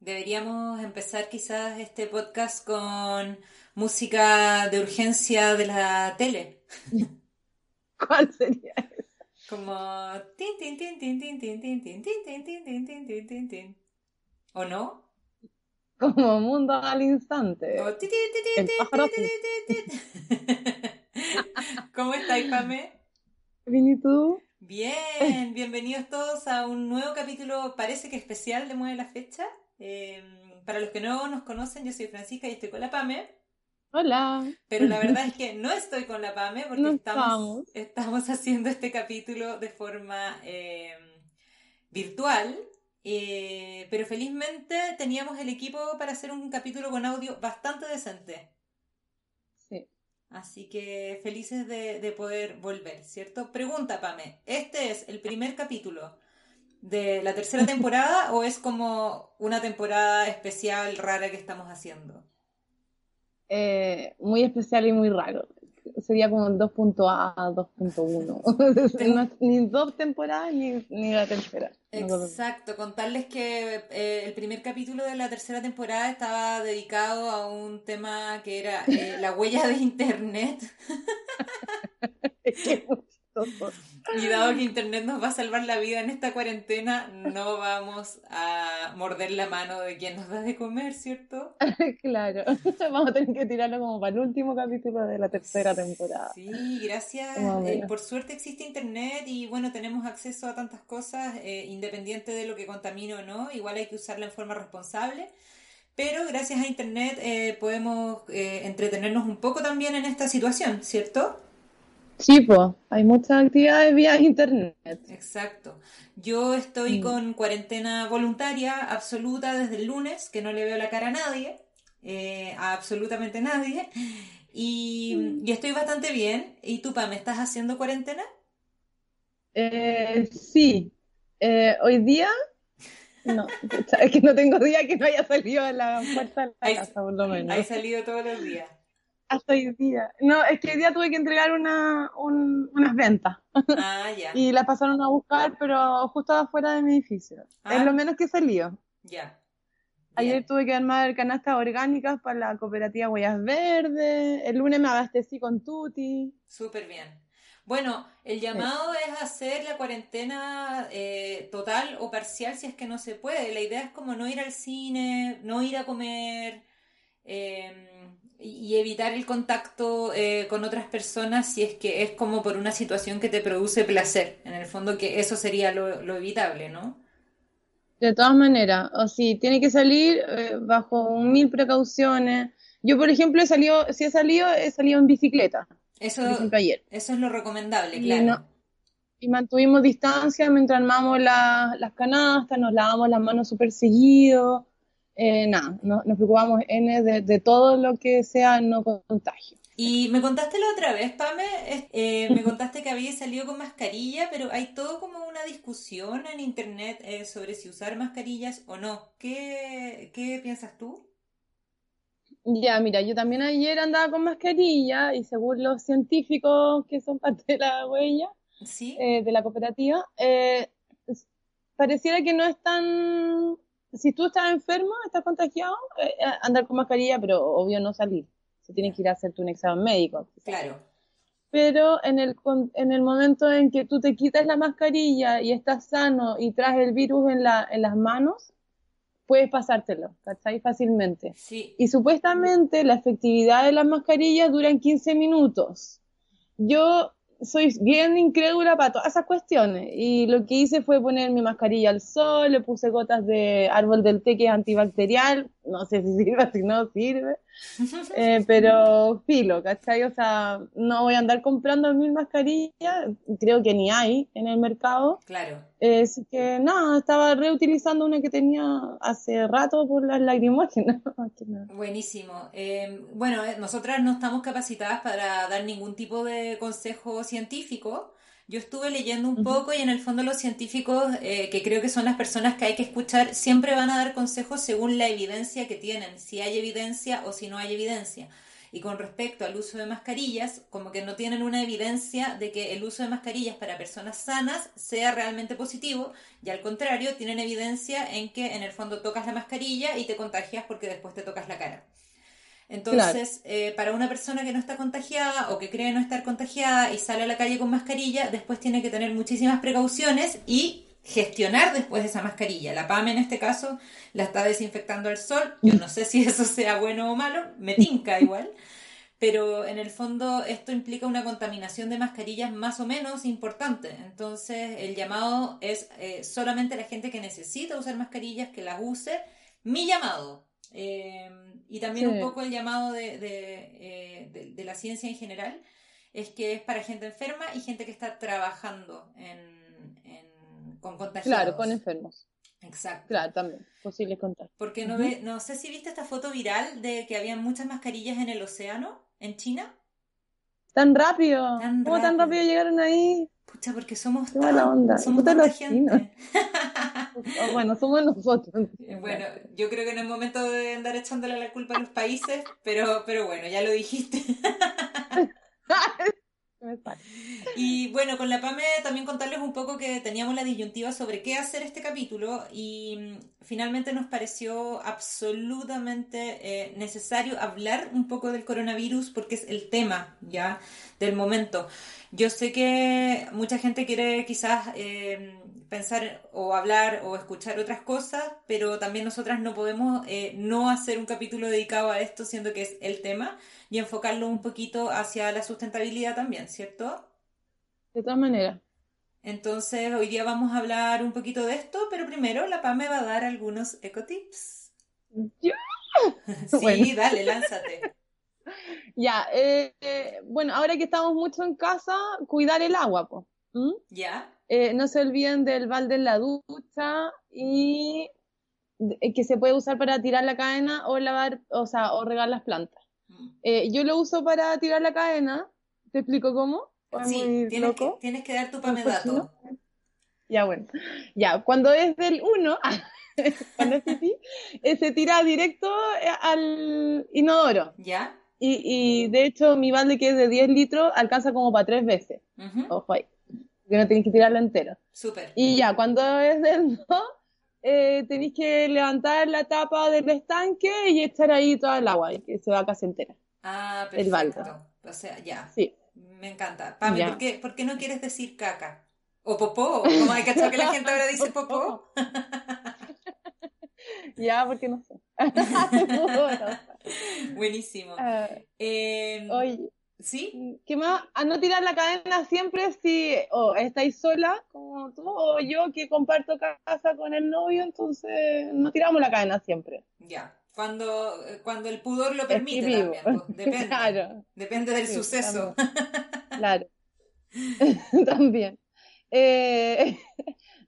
Deberíamos empezar quizás este podcast con música de urgencia de la tele. ¿Cuál sería? Como tin tin tin tin tin tin tin tin tin tin tin tin tin tin tin tin. ¿O no? Como mundo al instante. O. ¿Cómo estáis, Pame? Bien, ¿y tú? Bien, bienvenidos todos a un nuevo capítulo, parece que especial de Mueve la Fecha. Eh, para los que no nos conocen, yo soy Francisca y estoy con la Pame, Hola. pero la verdad es que no estoy con la Pame porque No estamos, estamos. haciendo este capítulo de forma eh, virtual, eh, pero felizmente teníamos el equipo para hacer un capítulo con audio bastante decente. Sí. Así que felices de, de poder volver, ¿cierto? Pregunta, Pame, ¿este es el primer capítulo de la tercera temporada o es como una temporada especial rara que estamos haciendo? Eh, muy especial y muy raro. Sería como el 2.A, 2.1. No es ni dos temporadas ni, ni la tercera. Exacto, contarles que eh, el primer capítulo de la tercera temporada estaba dedicado a un tema que era eh, la huella de Internet. Y dado que Internet nos va a salvar la vida en esta cuarentena, no vamos a morder la mano de quien nos da de comer, ¿cierto? Claro. Vamos a tener que tirarlo como para el último capítulo de la tercera temporada. Sí, gracias. Eh, por suerte existe Internet y bueno, tenemos acceso a tantas cosas, eh, independiente de lo que contamine o no. Igual hay que usarla en forma responsable. Pero gracias a Internet eh, podemos entretenernos un poco también en esta situación, ¿cierto? Sí, pues, hay muchas actividades vía internet. Exacto. Yo estoy Mm. con cuarentena voluntaria absoluta desde el lunes, que no le veo la cara a nadie, eh, a absolutamente nadie, y, y estoy bastante bien. ¿Y tú, Pam, estás haciendo cuarentena? Eh, sí, Eh, hoy día, no, es que no tengo día que no haya salido a la puerta de la Hay- casa, por lo menos. He salido todos los días. Hasta hoy día. No, es que hoy día tuve que entregar una, un- unas ventas Ah, ya, y las pasaron a buscar, pero justo afuera de mi edificio. Ah. Es lo menos que he salido. ya. Ayer Bien. tuve que armar canastas orgánicas para la cooperativa Huellas Verdes. El lunes me abastecí con Tuti. Súper bien. Bueno, el llamado es hacer la cuarentena eh, total o parcial si es que no se puede. La idea es como no ir al cine, no ir a comer eh, y evitar el contacto eh, con otras personas si es que es como por una situación que te produce placer. En el fondo que eso sería lo, lo evitable, ¿no? De todas maneras, o si tiene que salir eh, bajo mil precauciones. Yo, por ejemplo, he salido, si he salido, he salido en bicicleta, Eso, por ejemplo, ayer. eso es lo recomendable, Y claro. no- Y mantuvimos distancia mientras armamos la- las canastas, nos lavamos las manos súper seguido. Eh, nada, no- nos preocupamos N de, de todo lo que sea no contagio. Y me contaste la otra vez, Pame, eh, me contaste que había salido con mascarilla, pero hay todo como una discusión en internet eh, sobre si usar mascarillas o no. ¿Qué, qué piensas tú? Ya, mira, yo también ayer andaba con mascarilla y según los científicos que son parte de la huella, ¿Sí? eh, de la cooperativa, eh, pareciera que no es tan... Si tú estás enfermo, estás contagiado, eh, eh, andar con mascarilla, pero obvio no salir. Se tienes que ir a hacerte un examen médico. Claro. Pero en el, en el momento en que tú te quitas la mascarilla y estás sano y traes el virus en la, en las manos, puedes pasártelo, ¿cachai? Fácilmente. Sí. Y supuestamente la efectividad de las mascarillas duran 15 minutos. Yo soy bien incrédula para todas esas cuestiones. Y lo que hice fue poner mi mascarilla al sol, le puse gotas de árbol del té que es antibacterial, no sé si sirve, si no sirve, eh, pero filo, ¿cachai? O sea, no voy a andar comprando mil mascarillas, creo que ni hay en el mercado. Claro. Eh, así que nada, estaba reutilizando una que tenía hace rato por las nada. Buenísimo. Eh, bueno, nosotras no estamos capacitadas para dar ningún tipo de consejo científico. Yo estuve leyendo un poco y en el fondo los científicos, eh, que creo que son las personas que hay que escuchar, siempre van a dar consejos según la evidencia que tienen, si hay evidencia o si no hay evidencia. Y con respecto al uso de mascarillas, como que no tienen una evidencia de que el uso de mascarillas para personas sanas sea realmente positivo, y al contrario, tienen evidencia en que en el fondo tocas la mascarilla y te contagias porque después te tocas la cara. Entonces, eh, para una persona que no está contagiada o que cree no estar contagiada y sale a la calle con mascarilla, después tiene que tener muchísimas precauciones y gestionar después esa mascarilla. La PAME en este caso la está desinfectando al sol. Yo no sé si eso sea bueno o malo, me tinca igual. Pero en el fondo esto implica una contaminación de mascarillas más o menos importante. Entonces el llamado es eh, solamente la gente que necesita usar mascarillas que las use. Mi llamado, eh, y también un poco el llamado de, eh, de, la ciencia en general es que es para gente enferma y gente que está trabajando en, en con contagios. Claro, con enfermos. Exacto. Claro, también, posible contar. Porque no, ve, no sé si viste esta foto viral de que había muchas mascarillas en el océano, en China. Tan rápido. ¿Cómo tan rápido llegaron ahí? Pucha, porque somos tan, onda. somos tanta gente. bueno, somos nosotros. Bueno, yo creo que no es momento de andar echándole la culpa a los países, pero, pero bueno, ya lo dijiste. y bueno, con la PAME también contarles un poco que teníamos la disyuntiva sobre qué hacer este capítulo y mm, finalmente nos pareció absolutamente eh, necesario hablar un poco del coronavirus porque es el tema ya del momento. Yo sé que mucha gente quiere quizás eh, pensar o hablar o escuchar otras cosas, pero también nosotras no podemos eh, no hacer un capítulo dedicado a esto, siendo que es el tema, y enfocarlo un poquito hacia la sustentabilidad también, ¿cierto? De todas maneras. Entonces, hoy día vamos a hablar un poquito de esto, pero primero la PAM me va a dar algunos ecotips. ¿Yo? sí, dale, lánzate. Ya, eh, eh, bueno, ahora que estamos mucho en casa, cuidar el agua, pues. Ya. Eh, no se olviden del balde en la ducha y que se puede usar para tirar la cadena o lavar, o sea, o regar las plantas. Mm. yo lo uso para tirar la cadena. ¿Te explico cómo? Sí, tienes que, tienes que, dar tu pamedato. Ya, bueno. Ya, cuando es del 1, cuando es pipí, se tira directo al inodoro. ¿Ya? Y, y, de hecho, mi balde que es de 10 litros alcanza como para tres veces. Ojo ahí. Que no tenéis que tirarlo entero. Súper. Y ya, cuando es del 2, eh, tenéis que levantar la tapa del estanque y echar ahí toda el agua, y que se va casi entera. Ah, perfecto. El balde. O sea, ya. Sí. Me encanta. Pame, ¿por qué, ¿por qué no quieres decir caca? O popó, como hay que que la gente ahora dice popó. ya, porque no sé. Buenísimo. Ah, em, oye, ¿Sí? ¿Qué más? A no tirar la cadena siempre si o estáis sola, como tú, o yo que comparto casa con el novio, entonces no tiramos la cadena siempre. Ya. Cuando, cuando el pudor lo permite también. Depende. claro. Depende del suceso. Claro. también. Eh,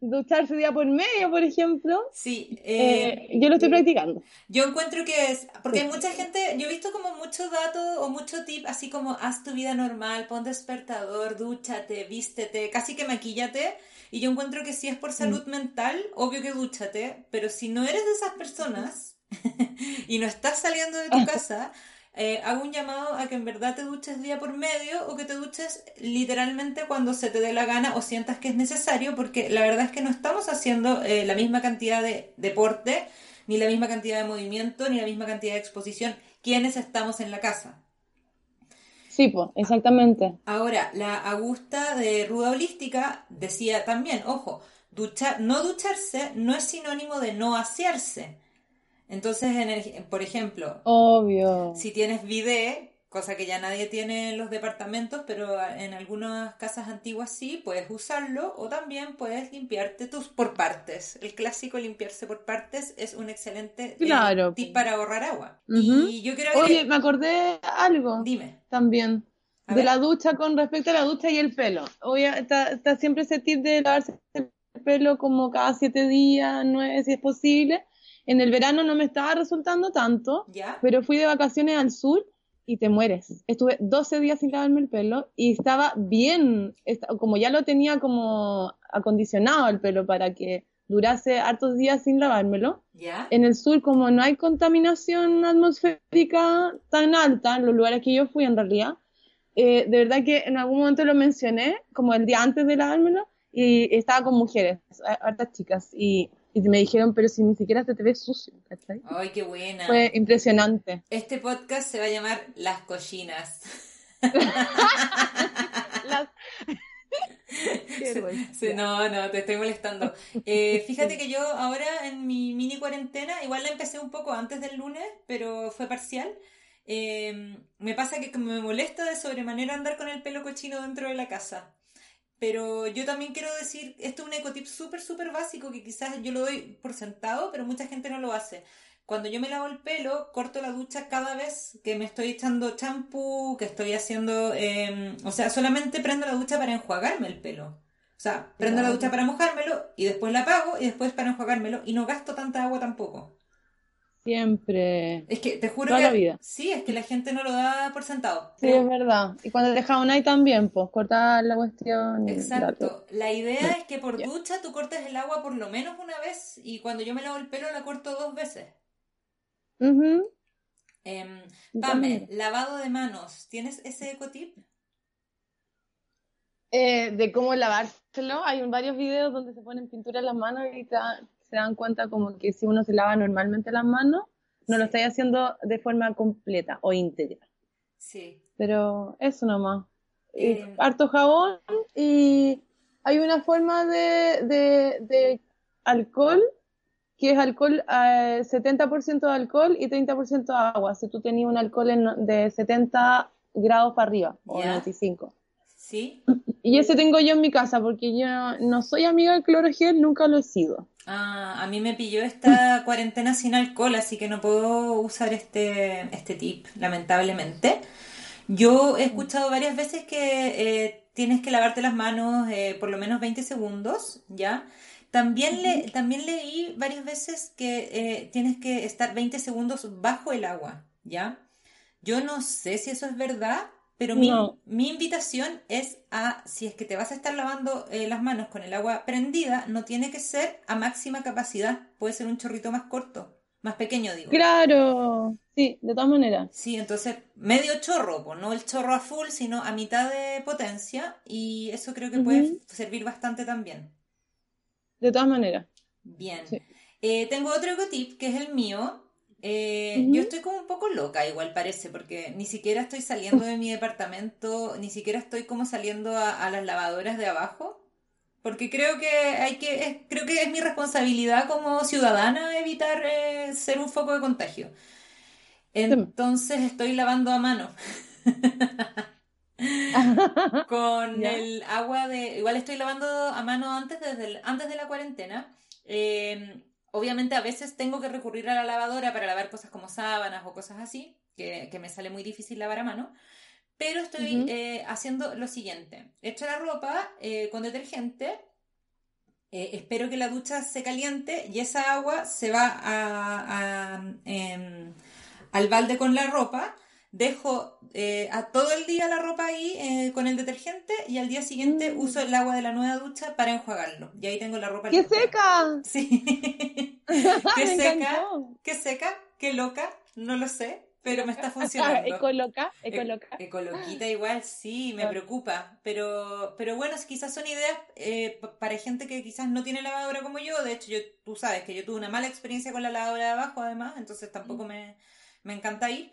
ducharse día por medio, por ejemplo. Sí. Eh, yo lo estoy practicando. Yo encuentro que es, porque hay mucha gente, yo he visto como muchos datos o mucho tip, así como haz tu vida normal, pon despertador, dúchate, vístete, casi que maquíllate. Y yo encuentro que si es por salud mm. mental, obvio que dúchate, pero si no eres de esas personas y no estás saliendo de tu casa, eh, hago un llamado a que en verdad te duches día por medio o que te duches literalmente cuando se te dé la gana o sientas que es necesario, porque la verdad es que no estamos haciendo eh, la misma cantidad de deporte, ni la misma cantidad de movimiento, ni la misma cantidad de exposición quienes estamos en la casa. Sí, pues, exactamente. Ahora, la Augusta de Ruda Holística decía también, ojo, duchar, no ducharse no es sinónimo de no asearse. Entonces, por ejemplo, Obvio. si tienes bidet, cosa que ya nadie tiene en los departamentos, pero en algunas casas antiguas sí, puedes usarlo o también puedes limpiarte tus por partes. El clásico limpiarse por partes es un excelente eh, tip para ahorrar agua. Y yo creo Oye, me acordé algo. Dime. También. de la ducha con respecto a la ducha y el pelo. Oye, está, está siempre ese tip de lavarse el pelo como cada siete días, nueve si es posible en el verano no me estaba resultando tanto, pero fui de vacaciones al sur y te mueres. Estuve 12 días sin lavarme el pelo y estaba bien, como ya lo tenía como acondicionado el pelo para que durase hartos días sin lavármelo. ¿Ya? En el sur, como no hay contaminación atmosférica tan alta, en los lugares que yo fui en realidad, eh, de verdad que en algún momento lo mencioné, como el día antes de lavármelo, y estaba con mujeres, hartas chicas, y, y me dijeron, pero si ni siquiera se te ve sucio, ¿cachai? Ay, qué buena. Fue impresionante. Este podcast se va a llamar Las Collinas. Las- Sí, no, no, te estoy molestando. Eh, fíjate que yo ahora en mi mini cuarentena, igual la empecé un poco antes del lunes, pero fue parcial. Eh, me pasa que me molesta de sobremanera andar con el pelo cochino dentro de la casa. Pero yo también quiero decir, esto es un ecotip súper, súper básico que quizás yo lo doy por sentado, pero mucha gente no lo hace. Cuando yo me lavo el pelo, corto la ducha cada vez que me estoy echando champú, que estoy haciendo... eh, o sea, solamente prendo la ducha para enjuagarme el pelo. O sea, prendo la ducha para mojármelo y después la apago y después para enjuagármelo y no gasto tanta agua tampoco. Siempre. Es que te juro Toda que... la vida. Sí, es que la gente no lo da por sentado. Sí, es verdad. Y cuando te jabonáis también, pues cortar la cuestión. y. Exacto. La idea es que por ducha tú cortes el agua por lo menos una vez y cuando yo me lavo el pelo la corto dos veces. Ujú. Em, Yo Pame, también. lavado de manos. ¿Tienes ese ecotip? Eh, de cómo lavárselo, hay un- varios videos donde se ponen pintura en las manos y se dan cuenta como que si uno se lava normalmente las manos, no lo estáis haciendo de forma completa o íntegra. Sí. Pero eso nomás. Eh, harto jabón y hay una forma de, de, de alcohol que es alcohol, eh, 70% de alcohol y 30% de agua. Si tú tenías un alcohol en- de 70 grados para arriba o Ya. 95. ¿Sí? Y ese tengo yo en mi casa porque yo no soy amiga del clorogel, nunca lo he sido. Ah, a mí me pilló esta cuarentena sin alcohol, así que no puedo usar este, este tip, lamentablemente. Yo he escuchado varias veces que eh, tienes que lavarte las manos eh, por lo menos 20 segundos, ¿ya? También, le, también leí varias veces que eh, tienes que estar 20 segundos bajo el agua, ¿ya? Yo no sé si eso es verdad, pero mi, No. mi invitación es a, si es que te vas a estar lavando eh, las manos con el agua prendida, no tiene que ser a máxima capacidad, puede ser un chorrito más corto, más pequeño, digo. Claro, sí, de todas maneras. Sí, entonces medio chorro, pues no el chorro a full, sino a mitad de potencia, y eso creo que puede servir bastante también. De todas maneras. Bien. Sí. Eh, tengo otro ecotip que es el mío. Eh. Yo estoy como un poco loca, igual parece, porque ni siquiera estoy saliendo de mi departamento, ni siquiera estoy como saliendo a, a las lavadoras de abajo, porque creo que hay que, es- creo que es mi responsabilidad como ciudadana evitar eh, ser un foco de contagio. Entonces estoy lavando a mano con el agua de, igual estoy lavando a mano antes desde el- antes de la cuarentena. Eh, obviamente a veces tengo que recurrir a la lavadora para lavar cosas como sábanas o cosas así, que, que me sale muy difícil lavar a mano. Pero estoy eh, haciendo lo siguiente. Echo la ropa eh, con detergente, eh, espero que la ducha se caliente y esa agua se va a- a, em, al balde con la ropa. Dejo eh, a todo el día la ropa ahí eh, con el detergente y al día siguiente Mm. uso el agua de la nueva ducha para enjuagarlo. Y ahí tengo la ropa ¡Qué limpia. seca! Sí. ¿Qué seca? encantó. ¿Qué seca? ¿Qué loca? No lo sé, pero me está funcionando. Ecoloca, E- ecoloca. Ecoloquita igual, sí, me Ah. preocupa. Pero, pero bueno, quizás son ideas eh, pa- para gente que quizás no tiene lavadora como yo. De hecho, yo, tú sabes que yo tuve una mala experiencia con la lavadora de abajo, además, entonces tampoco me, me encanta ir.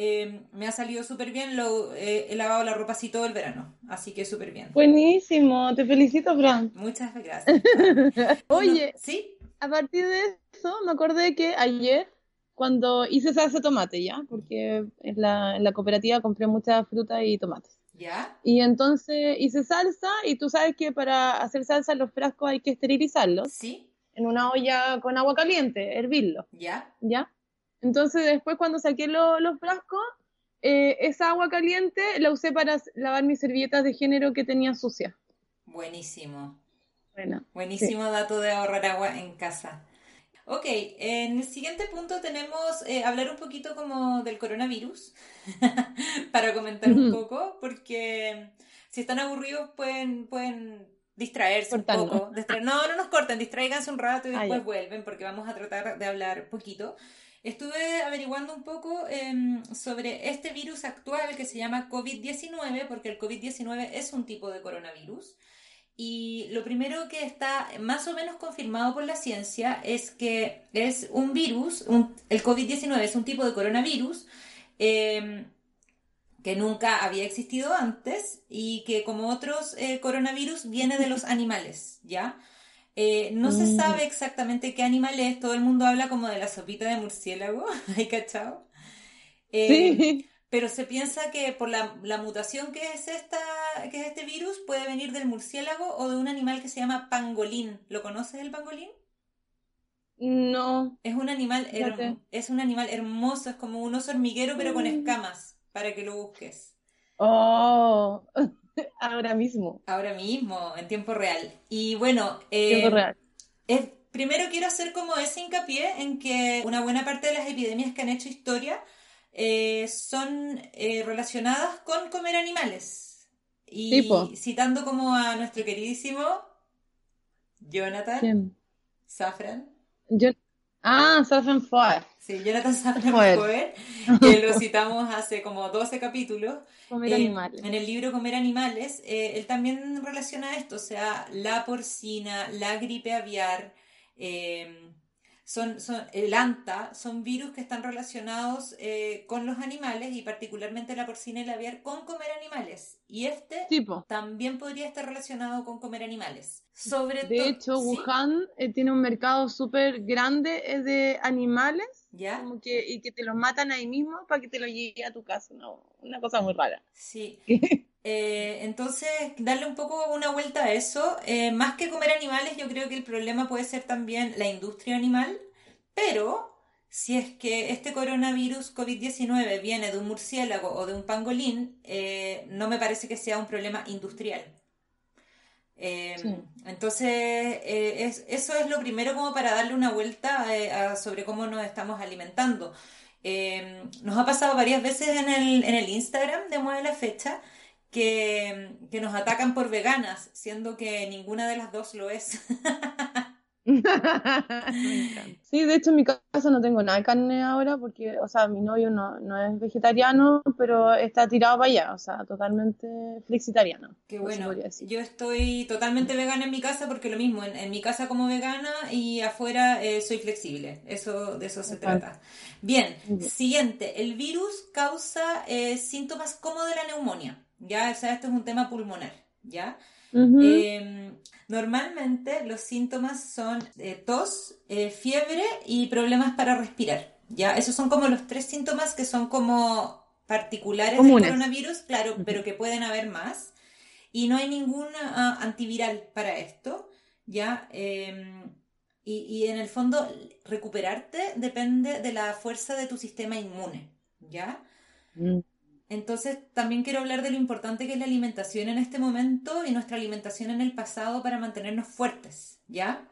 Eh, me ha salido súper bien, lo, eh, he lavado la ropa así todo el verano, así que súper bien. Buenísimo, te felicito, Fran. Muchas gracias. Oye, ¿Sí? a partir de eso me acordé que ayer, cuando hice salsa de tomate, ¿ya? Porque en la, en la cooperativa compré mucha fruta y tomates. ¿Ya? Y entonces hice salsa y tú sabes que para hacer salsa los frascos hay que esterilizarlos ¿Sí? en una olla con agua caliente, hervirlo, ¿Ya? ¿ya? Entonces después cuando saqué lo- los frascos, eh, esa agua caliente la usé para lavar mis servilletas de género que tenía sucias. Buenísimo. Bueno, Buenísimo dato de ahorrar agua en casa. Ok, en el siguiente punto tenemos eh, hablar un poquito como del coronavirus para comentar un poco, porque si están aburridos pueden, pueden distraerse un poco. Distra- no, no nos corten, distraiganse un rato y Ah, después vuelven porque vamos a tratar de hablar poquito. Estuve averiguando un poco em, sobre este virus actual que se llama COVID-19, porque el COVID-19 es un tipo de coronavirus. Y lo primero que está más o menos confirmado por la ciencia es que es un virus, un- el COVID-19 es un tipo de coronavirus em, que nunca había existido antes y que como otros eh, coronavirus viene de los animales, ¿ya? Eh, no se Mm. sabe exactamente qué animal es, todo el mundo habla como de la sopita de murciélago, ¿hay cachado? Eh, Sí. pero se piensa que por la, la mutación que es esta, que es este virus, puede venir del murciélago o de un animal que se llama pangolín. ¿Lo conoces el pangolín? No. Es un animal, es un animal hermoso, es como un oso hormiguero, pero con Mm. escamas, para que lo busques. Oh, ahora mismo. Ahora mismo, en tiempo real. Y bueno, Tiempo eh, real. es- primero quiero hacer como ese hincapié en que una buena parte de las epidemias que han hecho historia eh, son eh, relacionadas con comer animales. Y citando como a nuestro queridísimo Jonathan ¿Quién? Safran. Yo... Ah, Safen Foer. Sí, Jonathan Safran Foer. Foer, que lo citamos hace como 12 capítulos. Comer Eh, animales. En el libro Comer Animales, eh, él también relaciona esto, o sea, la porcina, la gripe aviar, eh, son, son, el anta, son virus que están relacionados eh, con los animales y particularmente la porcina y la aviar con comer animales. Y este Tipo. también podría estar relacionado con comer animales. Sobre De hecho, ¿Sí? Wuhan eh, tiene un mercado súper grande de animales ¿Ya? como que, y que te los matan ahí mismo para que te lo llegue a tu casa. No, una cosa muy rara. Sí. Eh, entonces, darle un poco una vuelta a eso. Eh, más que comer animales, yo creo que el problema puede ser también la industria animal, pero si es que este coronavirus COVID-19 viene de un murciélago o de un pangolín, eh, no me parece que sea un problema industrial. Eh, Sí. Entonces, eh, es- eso es lo primero como para darle una vuelta a- sobre cómo nos estamos alimentando. Nos ha pasado varias veces en el, en el Instagram de Mueve la Fecha que, que nos atacan por veganas, siendo que ninguna de las dos lo es. Sí, de hecho en mi casa no tengo nada de carne ahora porque, o sea, mi novio no, no es vegetariano, pero está tirado para allá, o sea, totalmente flexitariano. Qué bueno, yo estoy totalmente vegana en mi casa porque lo mismo, en, en mi casa como vegana y afuera eh, soy flexible, eso, de eso se Exacto. trata. Bien. siguiente, el virus causa eh, síntomas como de la neumonía, ya, o sea, esto es un tema pulmonar, ¿ya? Eh, normalmente los síntomas son eh, tos, eh, fiebre y problemas para respirar. ¿ya? Esos son como los tres síntomas que son como particulares Comunes. del coronavirus, claro, pero que pueden haber más. Y no hay ningún ah, antiviral para esto. ¿ya? Eh, y, y en el fondo, recuperarte depende de la fuerza de tu sistema inmune. ¿ya? Entonces, también quiero hablar de lo importante que es la alimentación en este momento y nuestra alimentación en el pasado para mantenernos fuertes, ¿ya?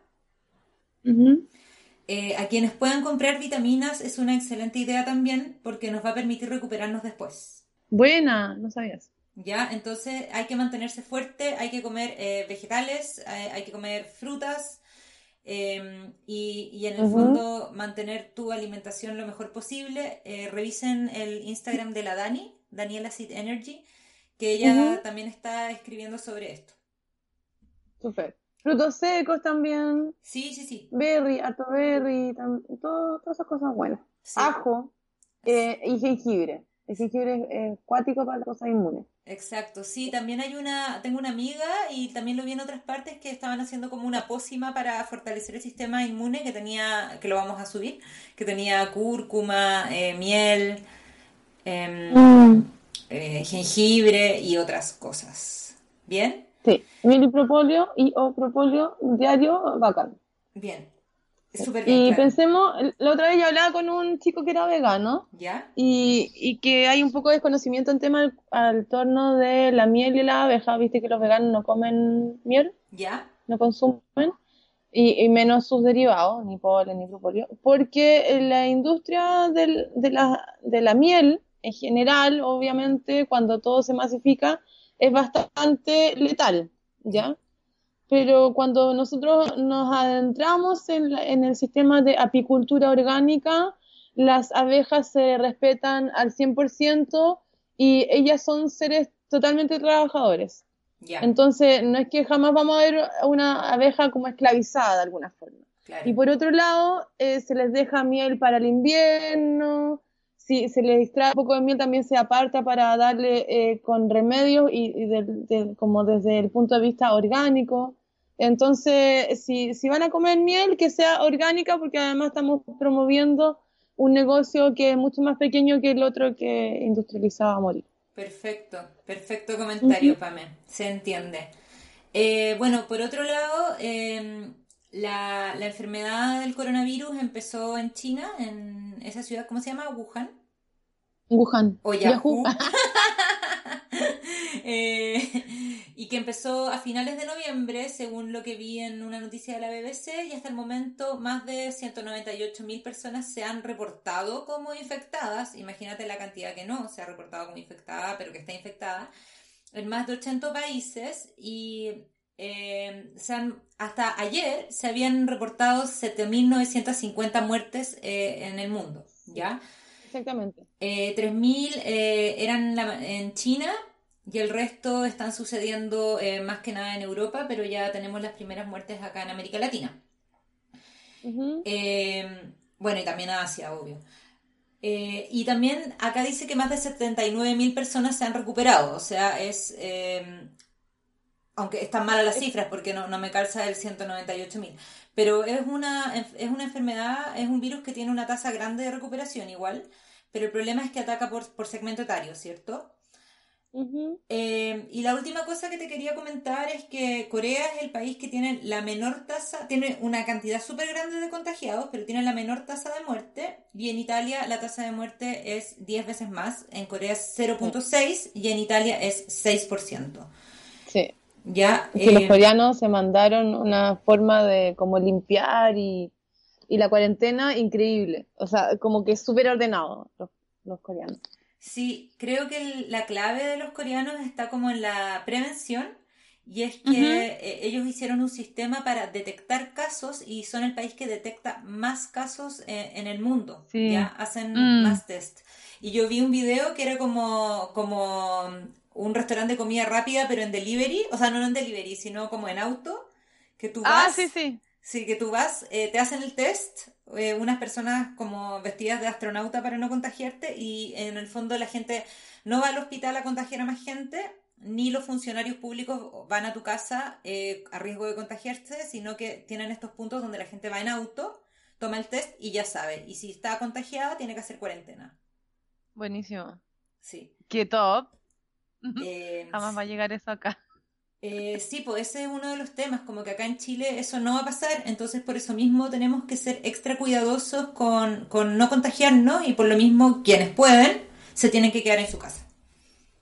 Eh, a quienes puedan comprar vitaminas es una excelente idea también porque nos va a permitir recuperarnos después, Buena, no sabías. ¿ya? Entonces, hay que mantenerse fuerte, hay que comer eh, vegetales, eh, hay que comer frutas eh, y, y en el fondo mantener tu alimentación lo mejor posible. Eh, revisen el Instagram de la Dani, Daniela Seed Energy, que ella también está escribiendo sobre esto. Súper. Frutos secos también, Sí, sí, sí. berry, harto berry, todo- todas esas cosas buenas. sí. Ajo eh, y jengibre. El jengibre es es cuático para las cosas inmunes. Exacto, sí, también hay una, tengo una amiga y también lo vi en otras partes que estaban haciendo como una pócima para fortalecer el sistema inmune que tenía, que lo vamos a subir, que tenía cúrcuma, eh, miel, em, eh, jengibre y otras cosas. ¿Bien? Sí, miel y propóleo y o propóleo diario, bacán. Bien. Súper bien, Y claro. pensemos, la otra vez yo hablaba con un chico que era vegano ¿Ya? y, y que hay un poco de desconocimiento en tema al, al torno de la miel y la abeja. Viste que los veganos no comen miel, ¿Ya? no consumen, y, y menos sus derivados, ni polen ni propóleo, porque la industria del- de la, de la miel en general, obviamente, cuando todo se masifica, es bastante letal, ¿ya? pero cuando nosotros nos adentramos en, la- en el sistema de apicultura orgánica, las abejas se respetan al 100% y ellas son seres totalmente trabajadores. Ya, Entonces, no es que jamás vamos a ver una abeja como esclavizada de alguna forma. claro. Y por otro lado, eh, se les deja miel para el invierno, si se les extrae un poco de miel también se aparta para darle eh, con remedios y, y del- del- como desde el punto de vista orgánico. Entonces, si, si van a comer miel, que sea orgánica, porque además estamos promoviendo un negocio que es mucho más pequeño que el otro que industrializado a morir. Perfecto, perfecto comentario, Ujú. Pame, se entiende. Eh, bueno, por otro lado, eh, la, la enfermedad del coronavirus empezó en China, en esa ciudad, ¿cómo se llama? Wuhan. Wuhan. O Yahoo. Yahoo. Eh, y que empezó a finales de noviembre, según lo que vi en una noticia de la BBC, y hasta el momento más de 198.000 personas se han reportado como infectadas. Imagínate la cantidad que no se ha reportado como infectada, pero que está infectada, en más de 80 países y eh, se han- hasta ayer se habían reportado 7.950 muertes eh, en el mundo, ¿ya? Exactamente. Eh, 3.000 eh, eran la- en China y el resto están sucediendo eh, más que nada en Europa, pero ya tenemos las primeras muertes acá en América Latina. Eh, bueno, y también Asia, obvio. Eh, y también acá dice que más de 79.000 personas se han recuperado, o sea, es... eh, aunque están malas las cifras porque no, no me calza el 198.000, pero es una, es una enfermedad, es un virus que tiene una tasa grande de recuperación igual, pero el problema es que ataca por, por segmento etario, ¿cierto? Eh, y la última cosa que te quería comentar es que Corea es el país que tiene la menor tasa, tiene una cantidad súper grande de contagiados, pero tiene la menor tasa de muerte. Y en Italia la tasa de muerte es 10 veces más. En Corea es 0.6 y en Italia es 6%. Ya, Es que los eh, coreanos se mandaron una forma de como limpiar y, y la cuarentena increíble. O sea, como que súper ordenado los, los coreanos. Sí, creo que el- la clave de los coreanos está como en la prevención y es que Ujú. eh, ellos hicieron un sistema para detectar casos y son el país que detecta más casos eh, en el mundo, Sí. ya hacen Mm. más test. Y yo vi un video que era como, como un restaurante de comida rápida pero en delivery, o sea, no en delivery, sino como en auto, que tú Ah, vas sí, sí. Sí, que tú vas, eh, te hacen el test, eh, unas personas como vestidas de astronauta para no contagiarte y en el fondo la gente no va al hospital a contagiar a más gente, ni los funcionarios públicos van a tu casa eh, a riesgo de contagiarse, sino que tienen estos puntos donde la gente va en auto, toma el test y ya sabe. Y si está contagiada, tiene que hacer cuarentena. Buenísimo. Sí. Qué top. Eh, Jamás va a llegar eso acá. Eh, sí, pues ese es uno de los temas, como que acá en Chile eso no va a pasar, entonces por eso mismo tenemos que ser extra cuidadosos con, con no contagiarnos y por lo mismo quienes pueden se tienen que quedar en su casa.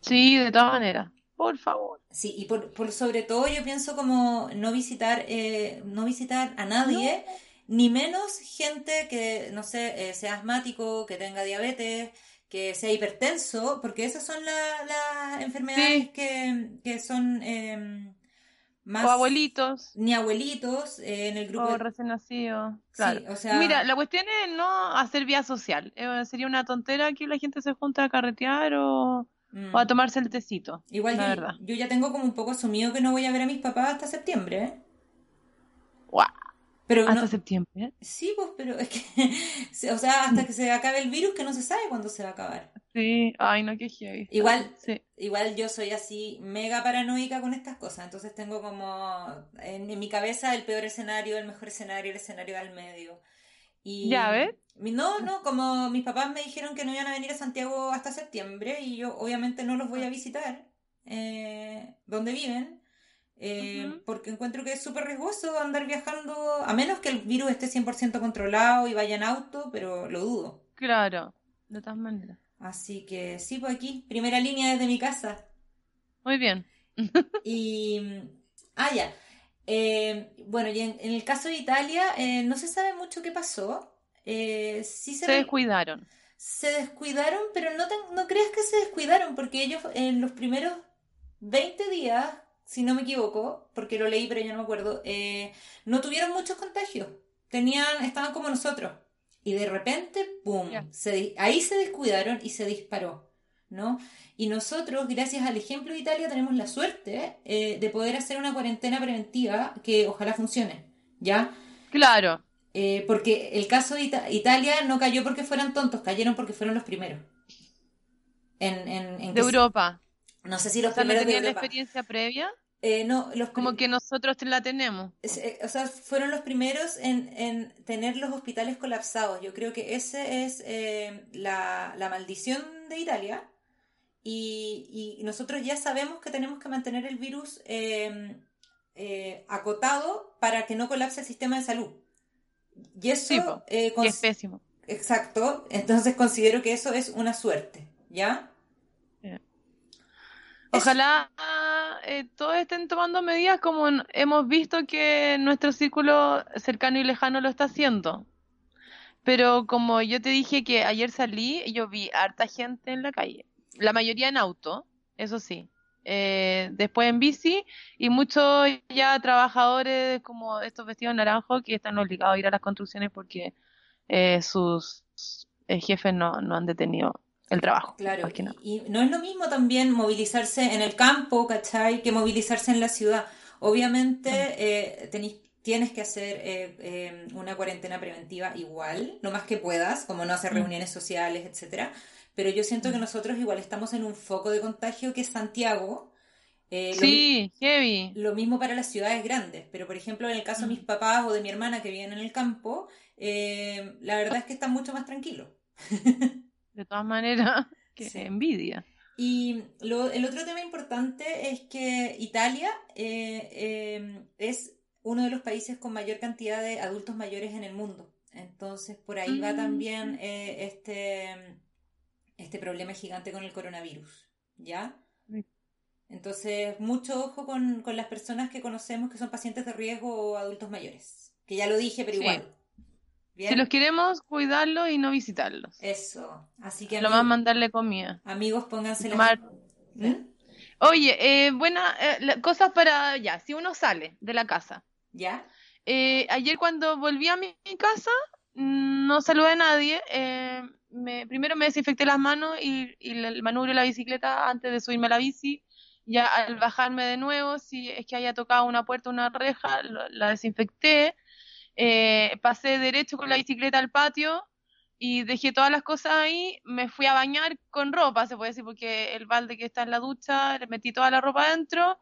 Sí, de todas maneras. Por favor. Sí, y por, por sobre todo yo pienso como no visitar, eh, no visitar a nadie, ni menos gente que, no sé, eh, sea asmático, que tenga diabetes, que sea hipertenso, porque esas son la- las enfermedades Sí. que, que son eh, más... O abuelitos. ni abuelitos eh, en el grupo O de- recién nacidos. Sí, Claro. o sea- Mira, la cuestión es no hacer vía social. Eh, sería una tontera que la gente se junta a carretear o, Mm. o a tomarse el tecito. Igual la yo, verdad. yo ya tengo como un poco asumido que no voy a ver a mis papás hasta septiembre, ¿eh? Guau. Pero Hasta no- septiembre. sí, pues, pero es que, o sea, hasta que se acabe el virus que no se sabe cuándo se va a acabar. Sí, ay, no, qué heavy. Igual- Sí. Igual yo soy así mega paranoica con estas cosas, entonces tengo como en, en mi cabeza el peor escenario, el mejor escenario, el escenario del medio. Y Ya, ¿ves? No, no, como mis papás me dijeron que no iban a venir a Santiago hasta septiembre y yo obviamente no los voy a visitar eh, donde viven, eh, porque encuentro que es súper riesgoso andar viajando, a menos que el virus esté 100% controlado y vaya en auto, pero lo dudo. Claro, de todas maneras. Así que sí, pues aquí, primera línea desde mi casa. Muy bien. Y. Ah, ya. Eh, bueno, y en, en el caso de Italia, eh, no se sabe mucho qué pasó. Eh, sí se, descuidaron. se descuidaron, pero no, te- no creas que se descuidaron, porque ellos en los primeros 20 días si no me equivoco, porque lo leí pero ya no me acuerdo, eh, no tuvieron muchos contagios. Tenían, estaban como nosotros. Y de repente, ¡pum! Se, ahí se descuidaron y se disparó. ¿no? Y nosotros, gracias al ejemplo de Italia, tenemos la suerte eh, de poder hacer una cuarentena preventiva que ojalá funcione, ¿ya? Claro. Eh, porque el caso de Italia no cayó porque fueran tontos, cayeron porque fueron los primeros. En, de Europa. No sé si los primeros la experiencia previa? Eh, no, los como que nosotros la tenemos. Eh, o sea, fueron los primeros en, tener los hospitales colapsados. Yo creo que ese es eh, la, maldición de Italia. Y, nosotros ya sabemos que tenemos que mantener el virus em, acotado para que no colapse el sistema de salud. Y eso es pésimo. Exacto. Entonces considero que eso es una suerte. ¿Ya? Ojalá eh, todos estén tomando medidas como hemos visto que nuestro círculo cercano y lejano lo está haciendo. Pero como yo te dije que ayer salí, yo vi harta gente en la calle. La mayoría en auto, eso sí. Eh, después en bici y muchos ya trabajadores como estos vestidos naranjos que están obligados a ir a las construcciones porque eh, sus jefes no, no han detenido el trabajo. Claro, y no es lo mismo también movilizarse en el campo, ¿cachai? Que movilizarse en la ciudad. Obviamente eh, tienes que hacer eh, eh, una cuarentena preventiva igual, lo más que puedas, como no hacer mm. reuniones sociales, etcétera. Pero yo siento que mm. nosotros igual estamos en un foco de contagio que es Santiago. sí, heavy. Lo mismo para las ciudades grandes, pero por ejemplo en el caso de mis mm. papás o de mi hermana que viven en el campo, la verdad es que están mucho más tranquilos. de todas maneras, que envidia. Y el otro tema importante es que Italia eh, eh, es uno de los países con mayor cantidad de adultos mayores en el mundo. Entonces, por ahí va mm. también eh, este, este problema gigante con el coronavirus. ¿Ya? Entonces, mucho ojo con, las personas que conocemos que son pacientes de riesgo o adultos mayores. Que ya lo dije, pero igual. Si los queremos, cuidarlos y no visitarlos. Eso. Así que. Lo más mandarle comida. Amigos, pónganse la. ¿Mm? Oye, eh, buena, eh, cosas para. Ya, si uno sale de la casa. ¿Ya? Eh, ayer cuando volví a mi, casa, no saludé a nadie. Eh, me, primero me desinfecté las manos y, el manubrio de la bicicleta antes de subirme a la bici. Ya al bajarme de nuevo, si es que haya tocado una puerta o una reja, la desinfecté eh, pasé derecho con la bicicleta al patio y dejé todas las cosas ahí, me fui a bañar con ropa, se puede decir, porque el balde que está en la ducha, le metí toda la ropa adentro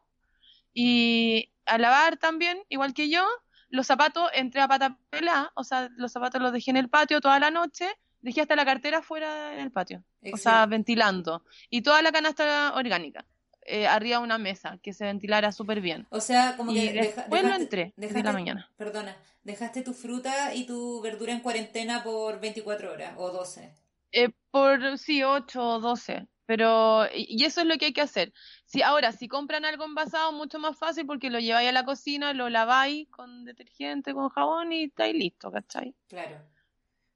y a lavar también, igual que yo, los zapatos entré a pata pelada, o sea, los zapatos los dejé en el patio toda la noche, dejé hasta la cartera fuera en el patio, o sea, ventilando, y toda la canasta orgánica. Eh, arriba de una mesa, que se ventilara súper bien. O sea, como que... después lo entré, desde la mañana. Perdona, dejaste tu fruta y tu verdura en cuarentena por 24 horas o 12. Eh, por, sí, 8 o 12. Pero, y eso es lo que hay que hacer. Si ahora, si compran algo envasado, mucho más fácil porque lo lleváis a la cocina, lo laváis con detergente, con jabón y estáis listo, ¿cachai? Claro.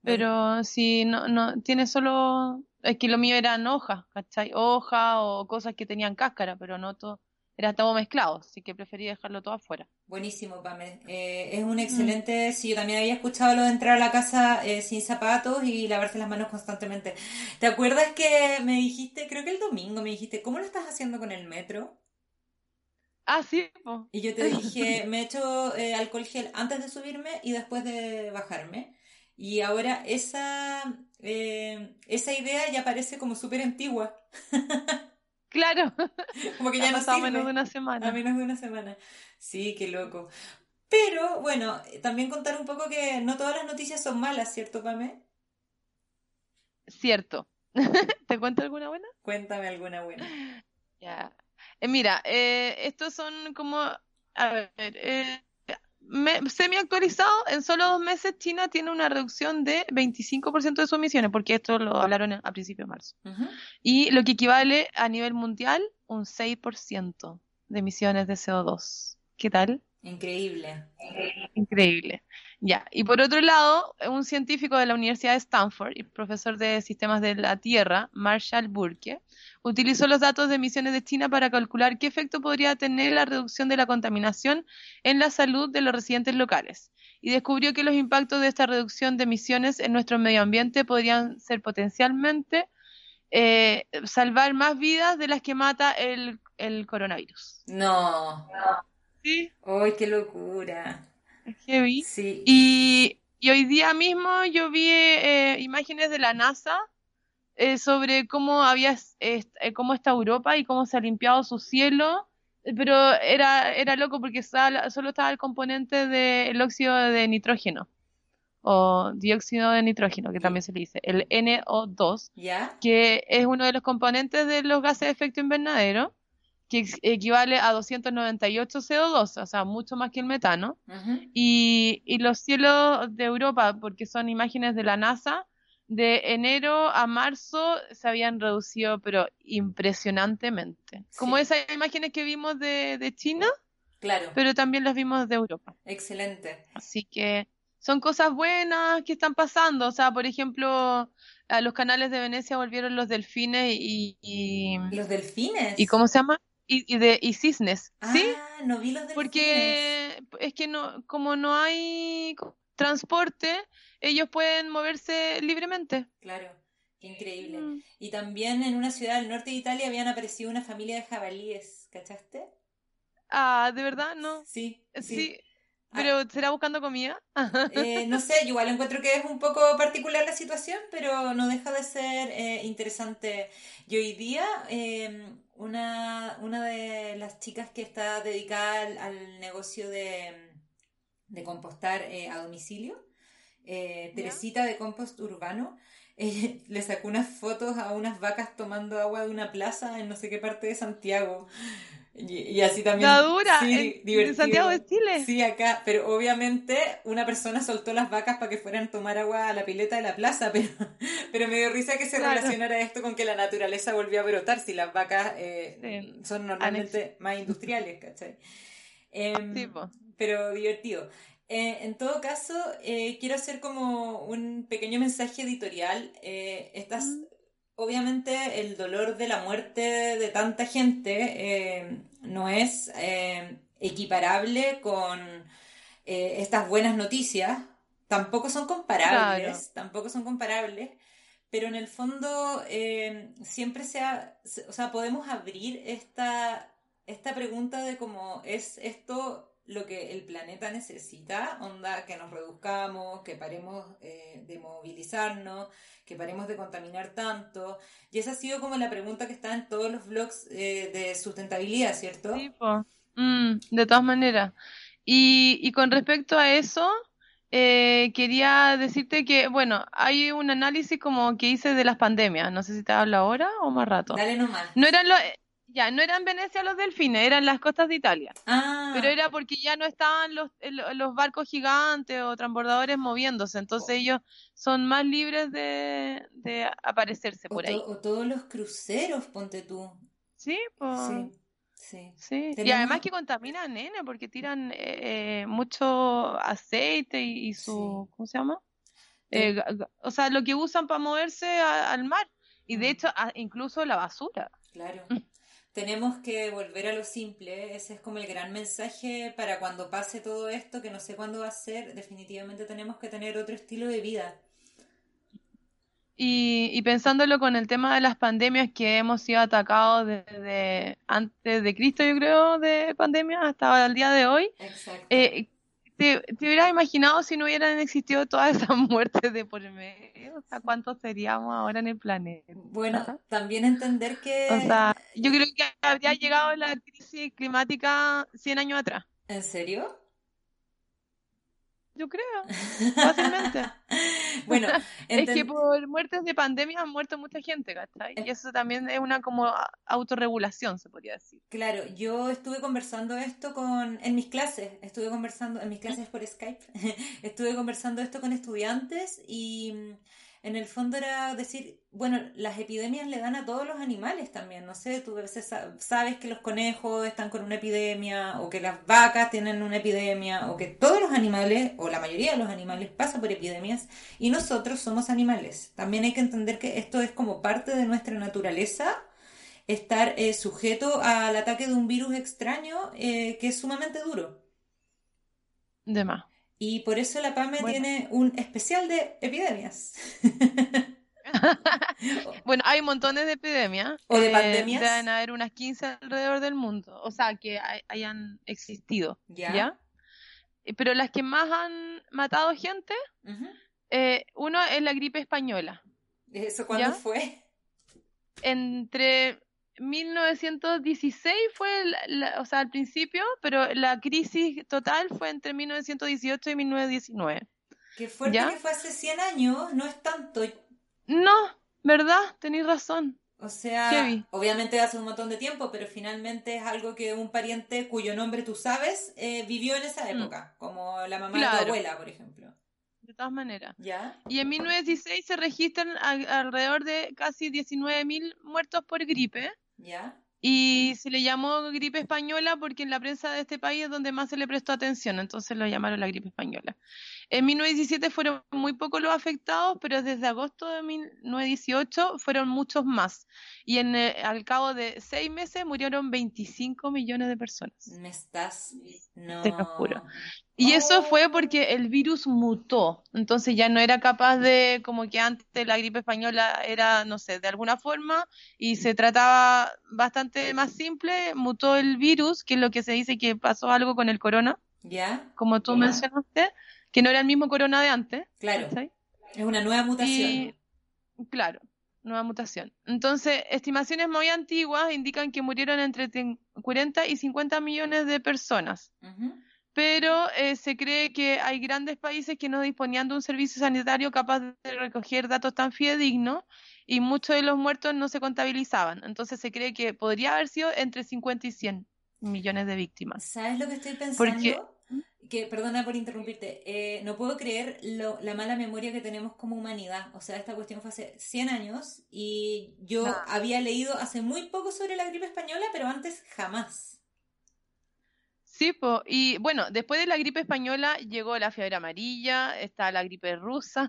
Pero si no, no, tiene solo es que lo mío eran hojas, ¿cachai? Hoja o cosas que tenían cáscara, pero no todo. Era todo mezclado, así que preferí dejarlo todo afuera. Buenísimo, Pame. Eh, es un excelente. Sí, yo también había escuchado lo de entrar a la casa eh, sin zapatos y lavarse las manos constantemente. ¿Te acuerdas que me dijiste, creo que el domingo me dijiste, ¿cómo lo estás haciendo con el metro? Ah, sí. Y yo te dije, me he hecho eh, alcohol gel antes de subirme y después de bajarme. Y ahora esa, eh, esa idea ya parece como súper antigua. Claro. como que ya no sirve. menos de una semana. A menos de una semana. Sí, qué loco. Pero bueno, también contar un poco que no todas las noticias son malas, ¿cierto, Pame? Cierto. ¿Te cuento alguna buena? Cuéntame alguna buena. Ya. Eh, mira, eh, estos son como, a ver, eh, semi actualizado, en solo dos meses China tiene una reducción de 25% de sus emisiones, porque esto lo hablaron a principios de marzo. Y lo que equivale a nivel mundial un 6% de emisiones de CO2. ¿Qué tal? Increíble. Increíble. Ya, y por otro lado, un científico de la Universidad de Stanford y profesor de sistemas de la Tierra, Marshall Burke, utilizó los datos de emisiones de China para calcular qué efecto podría tener la reducción de la contaminación en la salud de los residentes locales y descubrió que los impactos de esta reducción de emisiones en nuestro medio ambiente podrían ser potencialmente eh, salvar más vidas de las que mata el, el coronavirus. No. ¿Sí? ¡Ay, qué locura! Heavy. Sí. Y, y hoy día mismo yo vi eh, imágenes de la NASA eh, sobre cómo había eh, cómo está Europa y cómo se ha limpiado su cielo, eh, pero era, era loco porque estaba solo estaba el componente del óxido de nitrógeno o dióxido de nitrógeno, que también se le dice, el NO2, ¿Ya? que es uno de los componentes de los gases de efecto invernadero, que equivale a 298 CO2, o sea, mucho más que el metano. Y, y los cielos de Europa, porque son imágenes de la NASA, de enero a marzo se habían reducido, pero impresionantemente. Como esas imágenes que vimos de, de China, Claro. pero también las vimos de Europa. Excelente. Así que son cosas buenas que están pasando. O sea, por ejemplo, a los canales de Venecia volvieron los delfines y, y, ¿Los delfines? y ¿cómo se llama? Y, y de, y cisnes, ¿sí? Ah, no vi los. Porque es que no, como no hay transporte, ellos pueden moverse libremente. Claro, qué increíble. Mm. Y también en una ciudad del norte de Italia habían aparecido una familia de jabalíes, ¿cachaste? Ah, ¿de verdad? No. Sí, Sí, sí. pero ¿será buscando comida? Eh, no sé, igual encuentro que es un poco particular la situación, pero no deja de ser eh, interesante. Y hoy día, eh, una, una de las chicas que está dedicada al, al negocio de, de compostar eh, a domicilio, eh. Teresita de Compost Urbano, eh, le sacó unas fotos a unas vacas tomando agua de una plaza en no sé qué parte de Santiago. Y, y así también. La dura, sí, en- divertido. Santiago de Chile. Sí, acá, pero obviamente una persona soltó las vacas para que fueran a tomar agua a la pileta de la plaza, pero, pero me dio risa que se Claro. relacionara esto con que la naturaleza volvió a brotar, si las vacas eh, Sí. son normalmente más industriales, ¿cachai? Sí, po. pero divertido. Eh, en todo caso, eh, quiero hacer como un pequeño mensaje editorial. Eh, estas, Mm. Obviamente, el dolor de la muerte de tanta gente eh, no es eh, equiparable con eh, estas buenas noticias. Tampoco son comparables, Claro. tampoco son comparables. Pero en el fondo siempre se ha, se- o sea, podemos abrir esta, esta pregunta de cómo es esto lo que el planeta necesita, onda, que nos reduzcamos, que paremos eh, de movilizarnos, que paremos de contaminar tanto. Y esa ha sido como la pregunta que está en todos los blogs eh, de sustentabilidad, ¿cierto? Sí. Mm, de todas maneras. Y, y con respecto a eso, eh, quería decirte que, bueno, hay un análisis como que hice de las pandemias. No sé si te hablo ahora o más rato. Dale nomás. No eran los, ya, no eran Venecia los delfines, eran las costas de Italia. Ah, Pero era porque ya no estaban los, el- los barcos gigantes o transbordadores moviéndose, entonces ellos son más libres de, de aparecerse o, por ahí. o todos los cruceros, ponte tú. Sí, pues. Sí, sí. Sí, y además que contaminan, nene, porque tiran eh, eh, mucho aceite y, y su, Sí. ¿cómo se llama? Eh, o sea, lo que usan para moverse a- al mar. Y de Mm. hecho, a- incluso la basura. Claro. Tenemos que volver a lo simple, ese es como el gran mensaje para cuando pase todo esto, que no sé cuándo va a ser, definitivamente tenemos que tener otro estilo de vida. Y, y pensándolo con el tema de las pandemias que hemos sido atacados desde antes de Cristo, yo creo, de pandemia hasta el día de hoy, Exacto. eh, ¿te, te hubieras imaginado si no hubieran existido todas esas muertes de por medio? O sea, ¿cuántos seríamos ahora en el planeta? Bueno, también entender que... O sea, yo creo que habría llegado la crisis climática 100 años atrás. ¿En serio? Yo creo, fácilmente. Bueno, Es que por muertes de pandemia han muerto mucha gente, ¿cachai? Y eso también es una como autorregulación, se podría decir. Claro, yo estuve conversando esto con, en mis clases, estuve conversando, en mis clases por Skype, estuve conversando esto con estudiantes y en el fondo era decir, bueno, las epidemias le dan a todos los animales también, no sé, tú a veces sabes que los conejos están con una epidemia, o que las vacas tienen una epidemia, o que todos los animales, o la mayoría de los animales, pasan por epidemias, y nosotros somos animales. También hay que entender que esto es como parte de nuestra naturaleza, estar eh, sujeto al ataque de un virus extraño eh, que es sumamente duro. De más. Y por eso la PAME tiene un especial de epidemias. bueno, hay montones de epidemias. ¿O de eh, pandemias? deben haber unas 15 alrededor del mundo. O sea, que hayan existido. ¿Ya? Eh, pero las que más han matado gente, eh, uno es la gripe española. ¿Eso cuándo fue? Entre 1916 fue, o sea, al principio, pero la crisis total fue entre 1918 y 1919. Qué fuerte que fue hace 100 años, no es tanto. No, ¿verdad? Tenéis razón. O sea, obviamente hace un montón de tiempo, pero finalmente es algo que un pariente cuyo nombre tú sabes eh, vivió en esa mm. época, como la mamá de tu abuela, por ejemplo. De todas maneras. ¿Ya? Y en 1916 se registran alrededor de casi 19.000 muertos por gripe. ¿Ya? Y se le llamó gripe española porque en la prensa de este país es donde más se le prestó atención, entonces lo llamaron la gripe española. En 1917 fueron muy pocos los afectados, pero desde agosto de 1918 fueron muchos más. Y en eh, al cabo de seis meses murieron 25 millones de personas. ¿Me estás? No. Te lo juro. Y eso fue porque el virus mutó, entonces ya no era capaz de, como que antes la gripe española era, no sé, de alguna forma, y se trataba bastante más simple, mutó el virus, que es lo que se dice que pasó algo con el corona, ¿Ya? como tú mencionaste, que no era el mismo corona de antes. Claro. Es una nueva mutación. claro, nueva mutación. Entonces, estimaciones muy antiguas indican que murieron entre 40 y 50 millones de personas pero eh, se cree que hay grandes países que no disponían de un servicio sanitario capaz de recoger datos tan fidedignos y muchos de los muertos no se contabilizaban. Entonces se cree que podría haber sido entre 50 y 100 millones de víctimas. ¿Sabes lo que estoy pensando? Que, perdona por interrumpirte, eh, no puedo creer lo, la mala memoria que tenemos como humanidad. O sea, esta cuestión fue hace 100 años y yo había leído hace muy poco sobre la gripe española, pero antes jamás. Sí, y bueno, después de la gripe española llegó la fiebre amarilla, está la gripe rusa,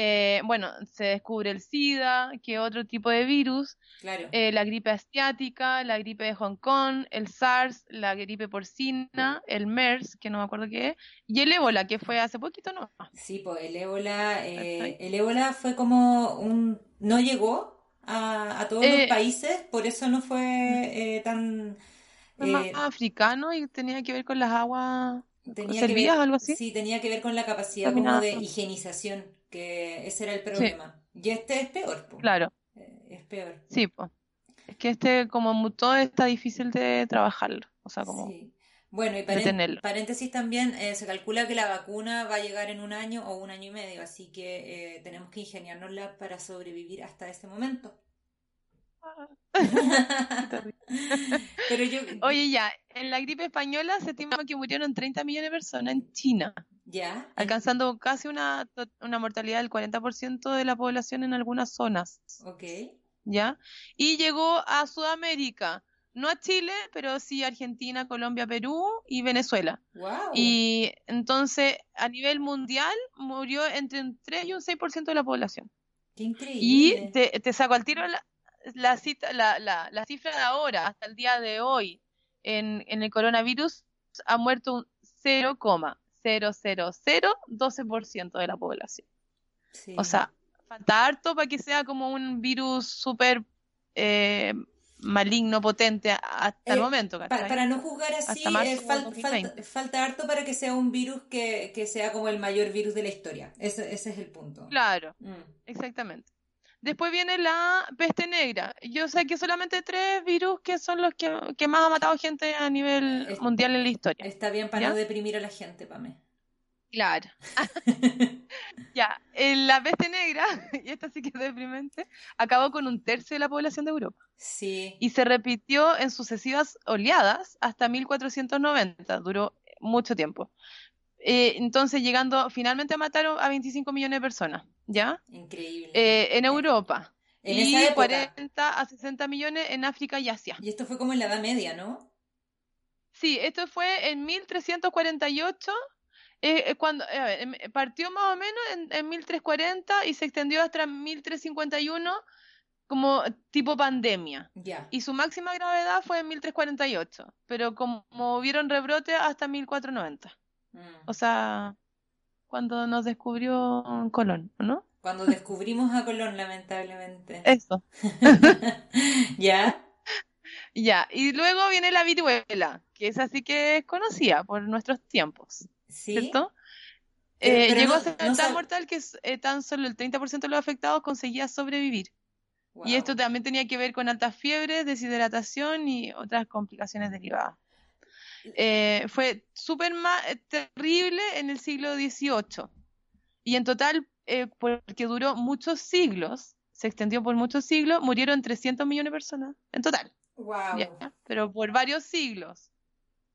eh, bueno, se descubre el SIDA, que otro tipo de virus, claro. Eh, la gripe asiática, la gripe de Hong Kong, el SARS, la gripe porcina, el MERS, que no me acuerdo qué es, y el ébola, que fue hace poquito, ¿no? Sí, pues el ébola, eh, el ébola fue como un, no llegó a, a todos los países, por eso no fue tan más eh, africano y tenía que ver con las aguas tenía o algo así. Sí, tenía que ver con la capacidad como de higienización, que ese era el problema. Y este es peor. Claro. Eh, es peor. Sí, pues. Es que este, como todo, está difícil de trabajarlo. O sea, como. Bueno, y paréntesis también, eh, se calcula que la vacuna va a llegar en un año o un año y medio, así que tenemos que ingeniárnosla para sobrevivir hasta ese momento. Pero yo... Oye, ya, en la gripe española se estima que murieron 30 millones de personas en China. Ya. Alcanzando casi una, una mortalidad del 40% de la población en algunas zonas. Ok. ¿Ya? Y llegó a Sudamérica. No a Chile, pero sí a Argentina, Colombia, Perú y Venezuela. Wow. Y entonces, a nivel mundial, murió entre un 3 y un 6% de la población. Qué increíble. Y te, te saco al tiro la, la, cita, la, la, la, cifra de ahora, hasta el día de hoy, en, en el coronavirus, ha muerto un 0,00012% de la población. O sea, falta harto para que sea como un virus súper eh, maligno, potente hasta el eh, momento. Para, no juzgar así, eh, falta, harto para que sea un virus que, que, sea como el mayor virus de la historia. Ese, ese es el punto. Claro, mm. exactamente. Después viene la peste negra. Yo sé que solamente tres virus que son los que, más ha matado gente a nivel mundial en la historia. Está bien para no deprimir a la gente, Pame. Claro. ya, la peste negra, y esta sí que es deprimente, acabó con un tercio de la población de Europa. Sí. Y se repitió en sucesivas oleadas hasta 1490, duró mucho tiempo. Eh, entonces, llegando finalmente a matar a 25 millones de personas, ¿ya? Increíble. Eh, en Europa. En y esa época. 40 a 60 millones en África y Asia. Y esto fue como en la Edad Media, ¿no? Sí, esto fue en 1348, eh, eh, cuando ver, em, partió más o menos en, en 1340 y se extendió hasta 1351 como tipo pandemia. Ya. Y su máxima gravedad fue en 1348, pero como hubieron rebrote hasta 1490. Mm. O sea, cuando nos descubrió Colón, ¿no? Cuando descubrimos a Colón, lamentablemente. Eso. ¿Ya? Ya, y luego viene la viruela, que es así que es conocida por nuestros tiempos, ¿Sí? ¿cierto? Eh, llegó no- a ser no tan mortal que eh, tan solo el 30% de los afectados conseguía sobrevivir. Y esto también tenía que ver con altas fiebres, deshidratación y otras complicaciones derivadas. Eh, fue súper eh, terrible en el siglo XVIII. Y en total, eh, porque duró muchos siglos, se extendió por muchos siglos, murieron 300 millones de personas en total. Wow. ¿ya? Pero por varios siglos.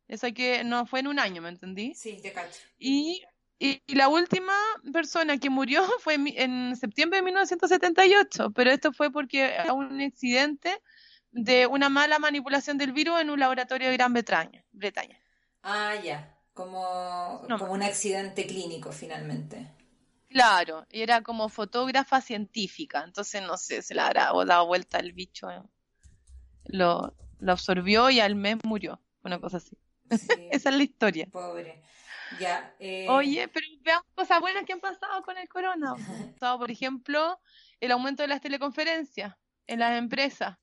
Eso hay que, no fue en un año, ¿me entendí? Sí, te cacho. Y, y, y la última persona que murió fue en, en septiembre de 1978, pero esto fue porque hubo un accidente de una mala manipulación del virus en un laboratorio de Gran Bretaña. Bretaña. Ah, ya. Como, No. como un accidente clínico, finalmente. Claro, y era como fotógrafa científica, entonces no sé, se le habrá dado vuelta el bicho, eh, lo, lo absorbió y al mes murió, una cosa así. Sí, Esa es la historia. pobre. Ya. eh, Oye, pero veamos cosas buenas que han pasado con el corona. Pasado, por ejemplo, el aumento de las teleconferencias en las empresas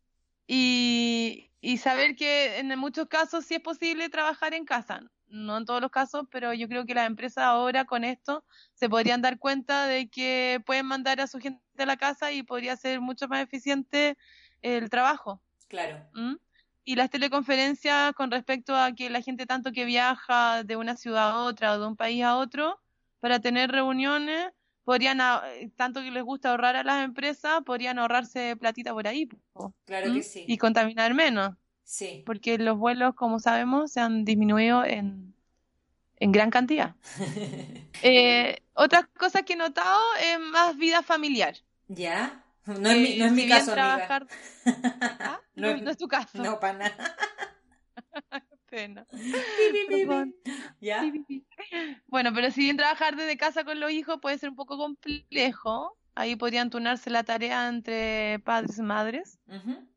y, y saber que en muchos casos sí es posible trabajar en casa. No en todos los casos, pero yo creo que las empresas ahora con esto se podrían dar cuenta de que pueden mandar a su gente a la casa y podría ser mucho más eficiente el trabajo. Claro. ¿m? Y las teleconferencias con respecto a que la gente tanto que viaja de una ciudad a otra o de un país a otro para tener reuniones, podrían, eh, tanto que les gusta ahorrar a las empresas, podrían ahorrarse platita por ahí po, Claro que sí. y contaminar menos, Sí. porque los vuelos, como sabemos, se han disminuido en, en gran cantidad. Eh, otras cosas que he notado es más vida familiar. ¿Ya? No es mi, Eh, no es mi caso, amiga. trabajar... ¿Ah? No No, es- no es tu caso. No, para nada. Pena. ¿Ya? Bueno, pero si bien trabajar desde casa con los hijos puede ser un poco complejo, ahí podrían turnarse la tarea entre padres y madres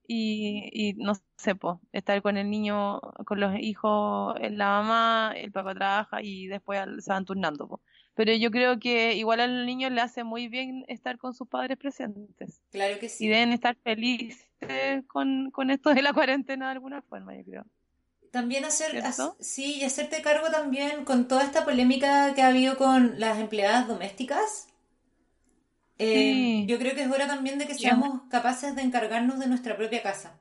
y, y no sé, po, estar con el niño, con los hijos, la mamá, el papá trabaja y después se van turnando. po. Pero yo creo que igual al niño le hace muy bien estar con sus padres presentes Claro que y sí. deben estar felices con, con esto de la cuarentena de alguna forma, yo creo. También hacer, sí, y hacerte cargo también con toda esta polémica que ha habido con las empleadas domésticas. Eh, Sí. yo creo que es hora también de que seamos capaces de encargarnos de nuestra propia casa.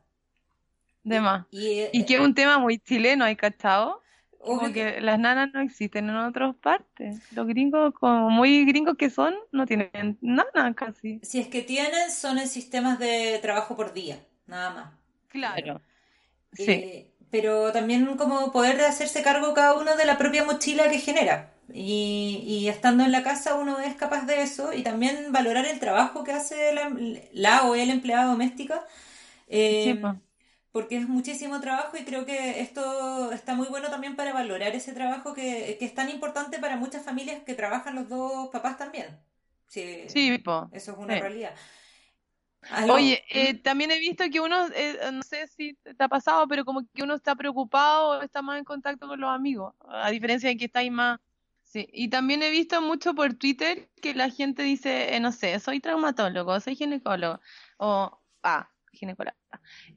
De más. Y, eh, Y que es un tema muy chileno, ¿hay cachado? Como que- que las nanas no existen en otras partes. Los gringos, como muy gringos que son, no tienen nana casi. si es que tienen, son en sistemas de trabajo por día, nada más. Claro. Sí, Eh, pero también como poder de hacerse cargo cada uno de la propia mochila que genera. Y, y estando en la casa uno es capaz de eso y también valorar el trabajo que hace la, la o el empleada doméstica. eh, po. porque es muchísimo trabajo y creo que esto está muy bueno también para valorar ese trabajo que, que es tan importante para muchas familias que trabajan los dos papás también. Sí, sí, eso es una sí. realidad. Algo- Oye, eh, también he visto que uno, eh, no sé si te ha pasado, pero como que uno está preocupado o está más en contacto con los amigos, a diferencia de que estáis más... Sí, y también he visto mucho por Twitter que la gente dice, eh, no sé, soy traumatólogo, soy ginecólogo, o, ah, ginecóloga.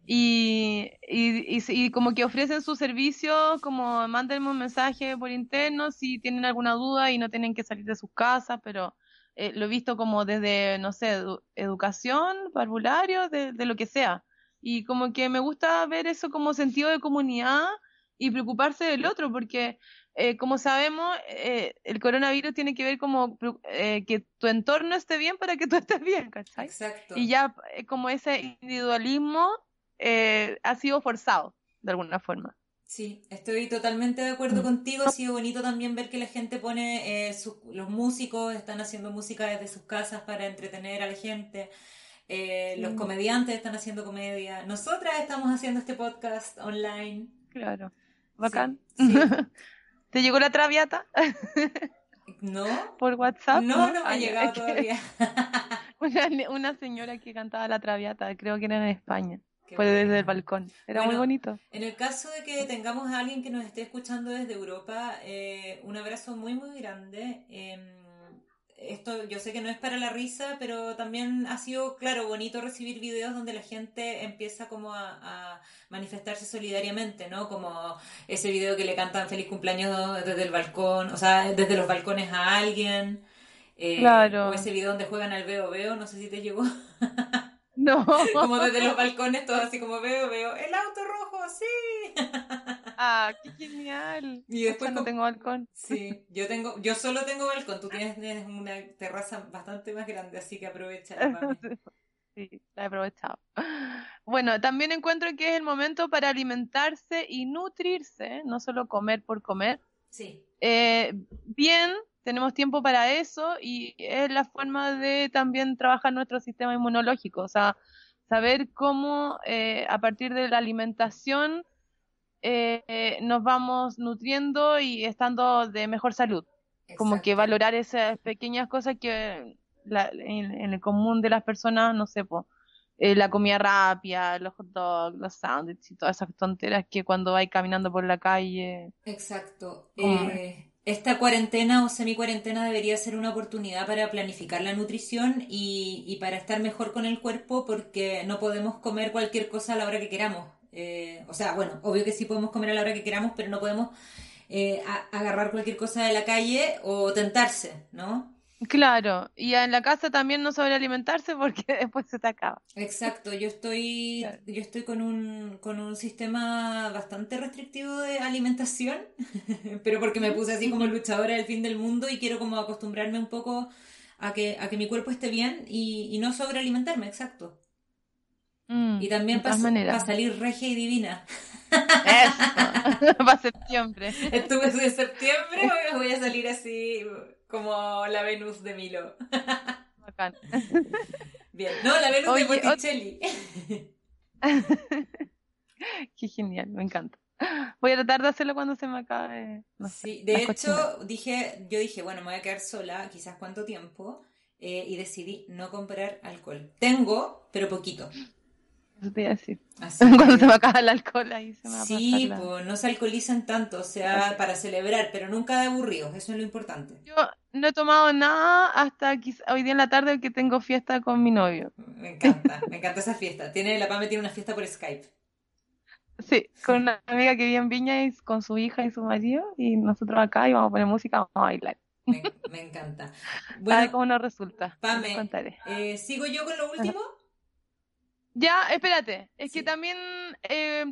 Y, y, y, y como que ofrecen su servicio, como mándenme un mensaje por interno si tienen alguna duda y no tienen que salir de sus casas, pero eh, lo he visto como desde, no sé, edu- educación, parvulario, de, de lo que sea. Y como que me gusta ver eso como sentido de comunidad y preocuparse del otro, porque eh, como sabemos, eh, el coronavirus tiene que ver como eh, que tu entorno esté bien para que tú estés bien, ¿cachai? Exacto. Y ya eh, como ese individualismo ha sido forzado, de alguna forma. Sí, estoy totalmente de acuerdo Mm. contigo. Ha sido bonito también ver que la gente pone, eh, sus- los músicos están haciendo música desde sus casas para entretener a la gente. Eh, los comediantes están haciendo comedia. Nosotras estamos haciendo este podcast online. Claro. Bacán. Sí, sí. ¿Te llegó la traviata ¿No? por WhatsApp? No, no me ha Ay, llegado todavía. Una, una señora que cantaba la traviata, creo que era en España. Qué Fue desde el balcón. Era muy bonito. En el caso de que tengamos a alguien que nos esté escuchando desde Europa, eh, un abrazo muy, muy grande. Eh, esto yo sé que no es para la risa, pero también ha sido, claro, bonito recibir videos donde la gente empieza como a, a manifestarse solidariamente, ¿no? Como ese video que le cantan feliz cumpleaños desde el balcón, o sea, desde los balcones a alguien. eh, Claro. O ese video donde juegan al veo veo, no sé si te llegó. No. Como desde los balcones, todo así como veo veo. El auto rojo, sí. Ah, qué genial. Y después no como- tengo balcón. Sí, yo tengo, yo solo tengo balcón, tú tienes, tienes una terraza bastante más grande, así que aprovecha. Sí, la he aprovechado. Bueno, también encuentro que es el momento para alimentarse y nutrirse, no solo comer por comer. Sí, Eh, bien, tenemos tiempo para eso y es la forma de también trabajar nuestro sistema inmunológico, o sea, saber cómo eh, a partir de la alimentación eh, eh, nos vamos nutriendo y estando de mejor salud. Como que valorar esas pequeñas cosas que la- en, en el común de las personas, no sé, po, eh, la comida rápida, los hot dogs, los sándwiches y todas esas tonteras que cuando vais caminando por la calle. Exacto. Eh, esta cuarentena o semi-cuarentena debería ser una oportunidad para planificar la nutrición y, y para estar mejor con el cuerpo porque no podemos comer cualquier cosa a la hora que queramos. Eh, o sea, bueno, obvio que sí podemos comer a la hora que queramos, pero no podemos eh, agarrar cualquier cosa de la calle o tentarse, ¿no? Claro, y en la casa también no sobrealimentarse porque después se te acaba. Exacto, yo estoy, Claro. yo estoy con un, con un sistema bastante restrictivo de alimentación, pero porque me puse así como luchadora del fin del mundo y quiero como acostumbrarme un poco a que, a que mi cuerpo esté bien y, y no sobrealimentarme, exacto. Mm, Y también para salir regia y divina. Eso, para septiembre. Estuve de septiembre, voy a salir así como la Venus de Milo. Bacán. Bien, no, la Venus Oye, de ot- Botticelli. Qué genial, me encanta. Voy a tratar de hacerlo cuando se me acabe. no sé, Sí, de hecho, dije, yo dije, bueno, me voy a quedar sola, quizás cuánto tiempo, eh, y decidí no comprar alcohol. Tengo, pero poquito. Eso te iba a decir. Así Cuando que- se me acaba el alcohol ahí se me va sí, pues no se alcoholizan tanto, o sea, para celebrar, pero nunca de aburridos, eso es lo importante. Yo no he tomado nada hasta quizá hoy día en la tarde que tengo fiesta con mi novio. Me encanta, me encanta esa fiesta. Tiene, la Pame tiene una fiesta por Skype. Sí, con una amiga que vive en Viña y con su hija y su marido y nosotros acá y vamos a poner música, vamos a bailar. Me, me encanta. a ver Bueno, cómo nos resulta. Pame. Eh, ¿sigo yo con lo último? Ya, espérate, es que también eh,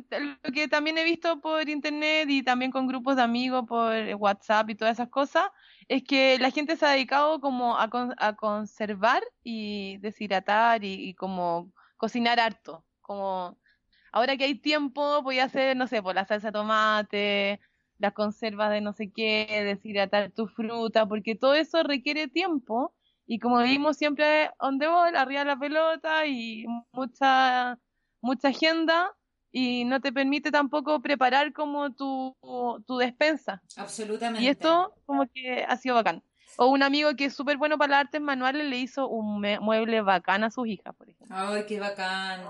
lo que también he visto por internet y también con grupos de amigos por WhatsApp y todas esas cosas, es que la gente se ha dedicado como a, con- a conservar y deshidratar y, y como cocinar harto, como ahora que hay tiempo voy a hacer, no sé, por la salsa de tomate, las conservas de no sé qué, deshidratar tu fruta, porque todo eso requiere tiempo y como vimos siempre on the ball, arriba de la pelota y mucha, mucha agenda y no te permite tampoco preparar como tu, tu despensa. Absolutamente. Y esto como que ha sido bacán. O un amigo que es súper bueno para las artes manuales le hizo un me- mueble bacán a sus hijas, por ejemplo. Ay, qué bacán.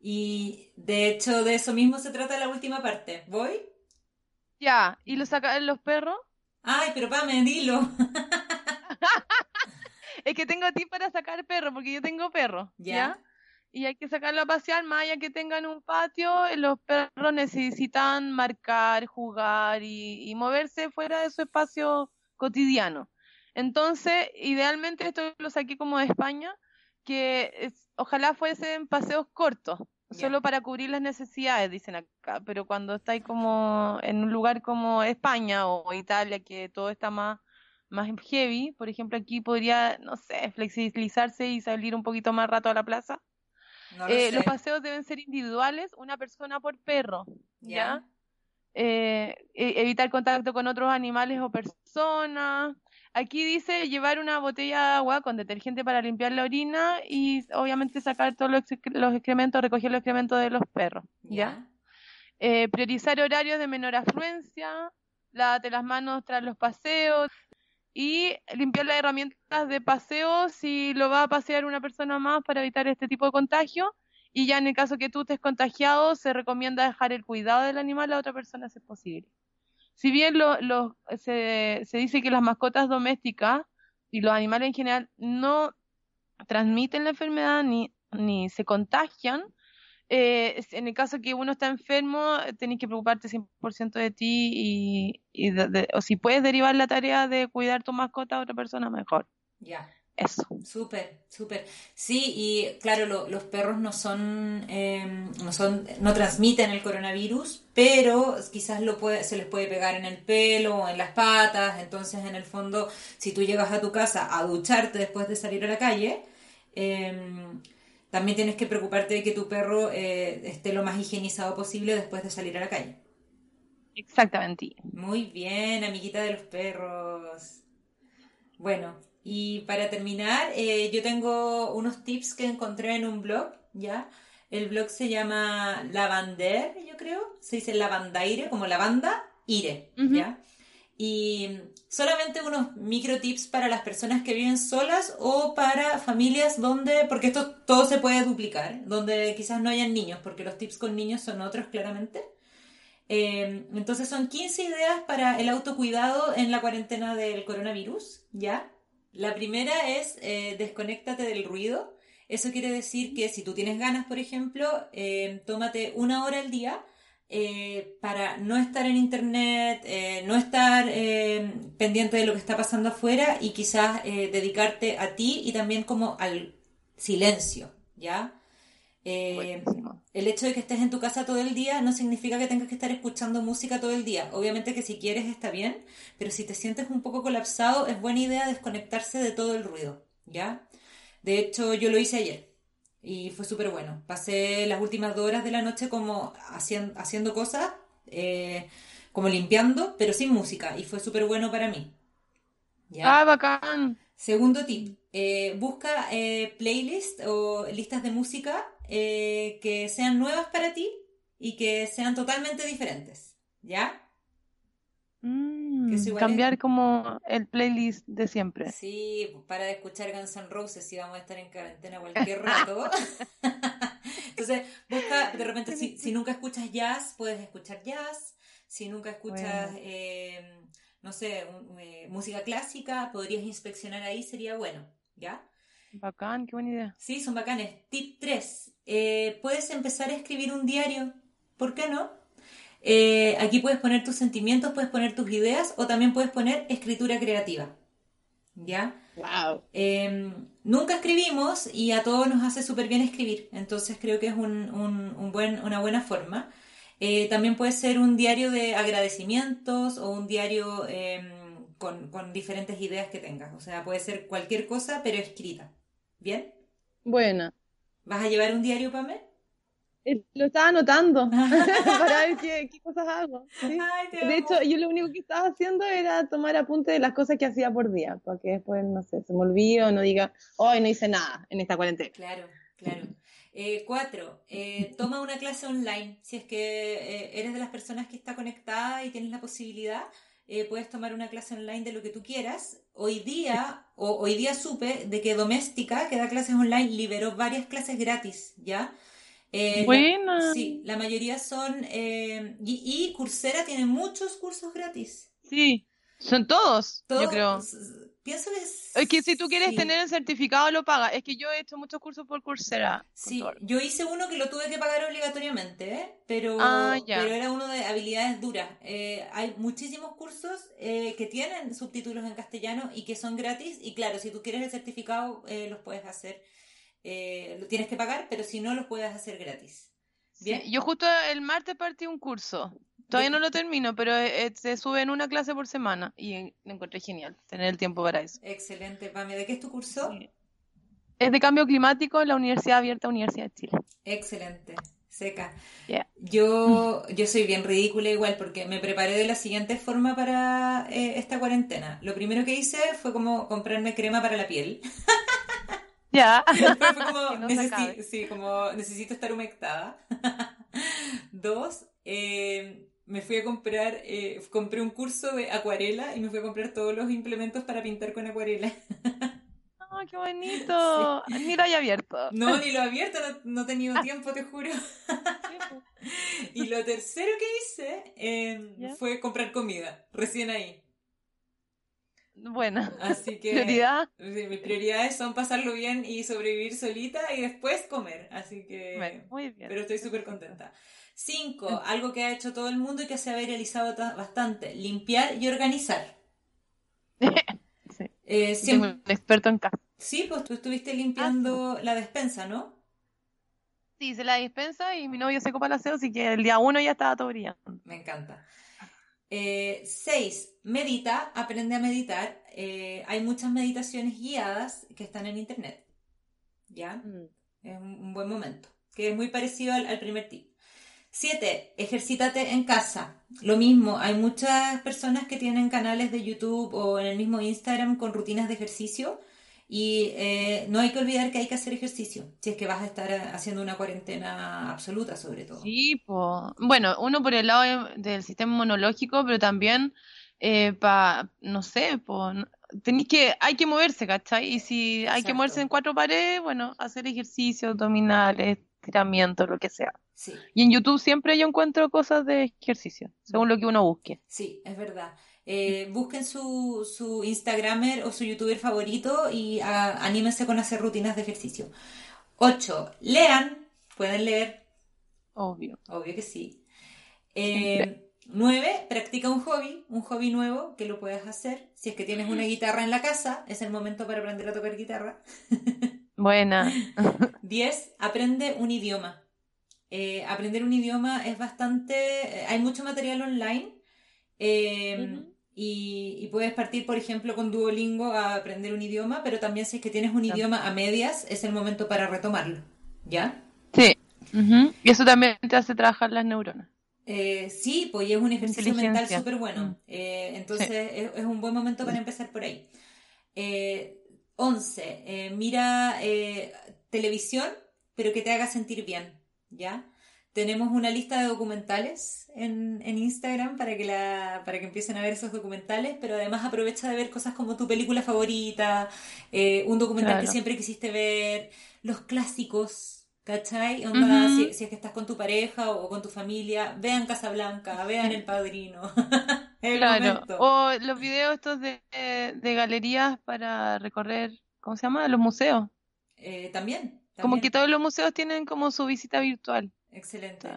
Y de hecho, de eso mismo se trata la última parte. ¿Voy? Ya, ¿y lo sacan los perros? Ay, pero Pame, dilo. Es que tengo tips para sacar perro, porque yo tengo perro, Ya. ¿ya? Y hay que sacarlo a pasear, más allá que tengan un patio, los perros necesitan marcar, jugar y, y moverse fuera de su espacio cotidiano. Entonces, idealmente esto lo saqué como de España, que es- ojalá fuesen paseos cortos, solo para cubrir las necesidades, dicen acá, pero cuando estáis como en un lugar como España o Italia, que todo está más, más heavy, por ejemplo, aquí podría, no sé, flexibilizarse y salir un poquito más rato a la plaza. No lo Eh, los paseos deben ser individuales, una persona por perro, ¿ya? Eh, e- evitar contacto con otros animales o personas. Aquí dice llevar una botella de agua con detergente para limpiar la orina y obviamente sacar todos los, excre- los excrementos, recoger los excrementos de los perros. ¿ya? ¿Ya? Eh, priorizar horarios de menor afluencia, lávate las manos tras los paseos y limpiar las herramientas de paseo si lo va a pasear una persona más para evitar este tipo de contagio. Y ya en el caso que tú estés contagiado, se recomienda dejar el cuidado del animal a otra persona si es posible. Si bien lo- se, se dice que las mascotas domésticas y los animales en general no transmiten la enfermedad ni se contagian, eh, en el caso que uno está enfermo, eh, tenés que preocuparte 100% de ti y, y de- de- o si puedes derivar la tarea de cuidar tu mascota a otra persona, mejor. Ya. Eso. Súper, súper. Sí, y claro, lo- los perros no son, eh, no son, no transmiten el coronavirus, pero quizás lo puede, se les puede pegar en el pelo o en las patas. Entonces, en el fondo, si tú llegas a tu casa a ducharte después de salir a la calle, eh, también tienes que preocuparte de que tu perro eh, esté lo más higienizado posible después de salir a la calle. Exactamente. Muy bien, amiguita de los perros. Bueno, y para terminar, eh, yo tengo unos tips que encontré en un blog, ¿ya? El blog se llama Lavander, yo creo. Se dice Lavandaire, como lavanda, ire. ¿ya? Y solamente unos micro tips para las personas que viven solas o para familias donde, porque esto todo se puede duplicar, donde quizás no hayan niños, porque los tips con niños son otros claramente. Eh, entonces son 15 ideas para el autocuidado en la cuarentena del coronavirus, ¿ya? La primera es eh, desconéctate del ruido. Eso quiere decir que si tú tienes ganas, por ejemplo, eh, tómate una hora al día eh, para no estar en internet, eh, no estar eh, pendiente de lo que está pasando afuera y quizás dedicarte a ti y también como al silencio, ¿ya? El hecho de que estés en tu casa todo el día no significa que tengas que estar escuchando música todo el día. Obviamente que si quieres está bien, pero si te sientes un poco colapsado, es buena idea desconectarse de todo el ruido, ¿ya? De hecho, yo lo hice ayer y fue súper bueno. Pasé las últimas dos horas de la noche como haciendo, haciendo cosas, eh, como limpiando, pero sin música y fue súper bueno para mí. ¿Ya? Ah, bacán. Segundo tip, eh, busca eh, playlists o listas de música eh, que sean nuevas para ti y que sean totalmente diferentes, ¿ya? Mm, Que eso igual es- cambiar como el playlist de siempre. Sí, pues, para de escuchar Guns N' Roses si vamos a estar en cuarentena cualquier rato. Entonces, busca, de repente, si, si nunca escuchas jazz, puedes escuchar jazz. Si nunca escuchas, Bueno. eh, no sé, un- eh, música clásica, podrías inspeccionar ahí, sería bueno, ¿ya? Bacán, qué buena idea. Sí, son bacanes. Tip 3. puedes empezar a escribir un diario. ¿Por qué no? Eh, aquí puedes poner tus sentimientos, puedes poner tus ideas o también puedes poner escritura creativa. ¿Ya? Wow. Eh, nunca escribimos y a todos nos hace súper bien escribir. Entonces creo que es un, un- un buen, una buena forma. Eh, también puede ser un diario de agradecimientos o un diario eh, con, con diferentes ideas que tengas. O sea, puede ser cualquier cosa, pero escrita. ¿Bien? Buena. ¿Vas a llevar un diario, Pame? Eh, Lo estaba anotando para ver qué, qué cosas hago. ¿sí? Ay, te De hecho, yo lo único que estaba haciendo era tomar apunte de las cosas que hacía por día, para que después, no sé, se me olvide o no diga, hoy no hice nada en esta cuarentena. Claro, claro. Eh, cuatro, eh, toma una clase online. Si es que eh, eres de las personas que está conectada y tienes la posibilidad, puedes tomar una clase online de lo que tú quieras. Hoy día, o hoy día supe de que Doméstica, que da clases online, liberó varias clases gratis, ¿ya? Eh, Buena. sí, la mayoría son... eh, y, y Coursera tiene muchos cursos gratis. Sí, son todos, yo creo. Pienso que es... Que si tú quieres sí. tener el certificado, lo pagas. Es que yo he hecho muchos cursos por Coursera. Sí, yo hice uno que lo tuve que pagar obligatoriamente, ¿eh? pero, Ah, pero era uno de habilidades duras. Eh, hay muchísimos cursos eh, que tienen subtítulos en castellano y que son gratis. Y claro, si tú quieres el certificado, eh, los puedes hacer. Eh, lo tienes que pagar, pero si no, los puedes hacer gratis. Bien. Sí, yo justo el martes partí un curso. Todavía no lo termino, pero eh, eh, se sube en una clase por semana y lo encontré genial tener el tiempo para eso. Excelente, Pame. ¿De qué es tu curso? Es de cambio climático en la Universidad Abierta Universidad de Chile. Excelente. seca. Yeah. Yo, yo soy bien ridícula igual porque me preparé de la siguiente forma para eh, esta cuarentena. Lo primero que hice fue como comprarme crema para la piel. Ya. Después fue como, Que no se necesi- acabe. sí, como necesito estar humectada. Dos, eh, me fui a comprar, eh, compré un curso de acuarela y me fui a comprar todos los implementos para pintar con acuarela. ¡Oh, qué bonito! Ni lo haya abierto. No, ni lo he abierto, no, no he tenido tiempo, te juro. Y lo tercero que hice eh, fue comprar comida, recién ahí. Bueno, Así que prioridad. mis prioridades son pasarlo bien y sobrevivir solita y después comer. Así que... Bueno, muy bien. Pero estoy súper contenta. Cinco, algo que ha hecho todo el mundo y que se ha viralizado ta- bastante, limpiar y organizar. Sí. Eh, siempre- un experto en casa. Sí, pues tú estuviste limpiando la despensa, ¿no? Sí, hice la dispensa y mi novio se copa el aseo, así que el día uno ya estaba todo brillando. Me encanta. Eh, seis, medita, aprende a meditar. Eh, hay muchas meditaciones guiadas que están en internet. ¿Ya? Es un, un buen momento. Que es muy parecido al, al primer tip. Siete, ejercítate en casa. Lo mismo, hay muchas personas que tienen canales de YouTube o en el mismo Instagram con rutinas de ejercicio. Y eh, no hay que olvidar que hay que hacer ejercicio, si es que vas a estar eh, haciendo una cuarentena absoluta, sobre todo. Sí, po. Bueno, uno por el lado de- del sistema inmunológico, pero también para, no sé, po, tenéis que, hay que moverse, ¿cachai? Y si hay que moverse en cuatro paredes, bueno, hacer ejercicio, abdominales, estiramiento, lo que sea. Sí. Y en YouTube siempre yo encuentro cosas de ejercicio, según lo que uno busque. Sí, es verdad. Eh, busquen su, su Instagramer o su youtuber favorito y ah, anímense con hacer rutinas de ejercicio. 8. Lean. Pueden leer, Obvio. obvio que sí. 9. Practica un hobby, un hobby nuevo que lo puedes hacer. Si es que tienes una guitarra en la casa, es el momento para aprender a tocar guitarra. Buena. 10. Aprende un idioma. Eh, aprender un idioma es bastante... eh, Hay mucho material online eh. Y, y puedes partir, por ejemplo, con Duolingo a aprender un idioma, pero también si es que tienes un idioma a medias, es el momento para retomarlo. ¿Ya? Sí. Y eso también te hace trabajar las neuronas. Eh, sí, pues y es un ejercicio mental súper bueno. Mm. Eh, entonces es, es un buen momento para empezar por ahí. Eh, 11. eh, mira eh, televisión, pero que te haga sentir bien. ¿Ya? Tenemos una lista de documentales en, en Instagram para que, la, para que empiecen a ver esos documentales, pero además aprovecha de ver cosas como tu película favorita, eh, un documental que siempre quisiste ver, los clásicos, ¿cachai? Onda, Ujú. si, si es que estás con tu pareja o, con tu familia, vean Casablanca, vean El Padrino. El Claro. momento. O los videos estos de, de galerías para recorrer, ¿cómo se llama? Los museos. Eh, también, Como que todos los museos tienen como su visita virtual. Excelente.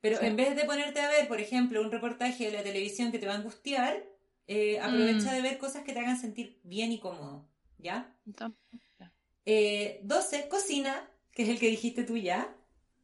Pero sí. en vez de ponerte a ver, por ejemplo, un reportaje de la televisión que te va a angustiar, eh, aprovecha Mm. de ver cosas que te hagan sentir bien y cómodo. ¿Ya? Entonces, Eh, 12, cocina, que es el que dijiste tú ya.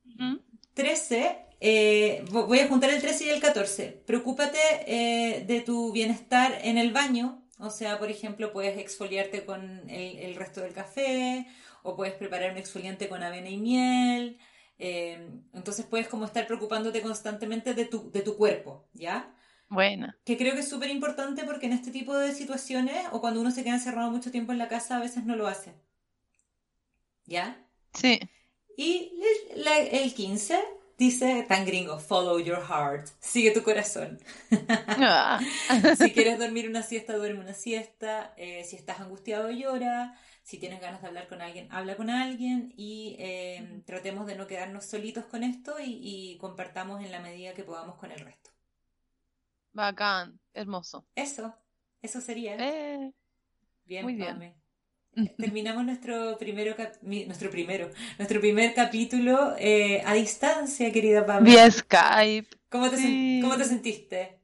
ujú. 13, eh, vo- voy a juntar el 13 y el 14. Preocúpate eh, de tu bienestar en el baño. O sea, por ejemplo, puedes exfoliarte con el, el resto del café o puedes preparar un exfoliante con avena y miel. Eh, entonces puedes como estar preocupándote constantemente de tu, de tu cuerpo, ¿ya? Buena. Que creo que es súper importante porque en este tipo de situaciones o cuando uno se queda encerrado mucho tiempo en la casa a veces no lo hace. ¿Ya? Sí. Y el, el 15 dice tan gringo, follow your heart, sigue tu corazón. Ah. Si quieres dormir una siesta, duerme una siesta. Eh, si estás angustiado, llora. Si tienes ganas de hablar con alguien, habla con alguien. Y eh, tratemos de no quedarnos solitos con esto y, y compartamos en la medida que podamos con el resto. Bacán. Hermoso. Eso, eso sería. Eh, Bien, muy bien. Pame. Terminamos nuestro primero, nuestro primero, nuestro primer capítulo eh, a distancia, querida Pame. Vía Skype. ¿Cómo te, sen- Sí. ¿Cómo te sentiste?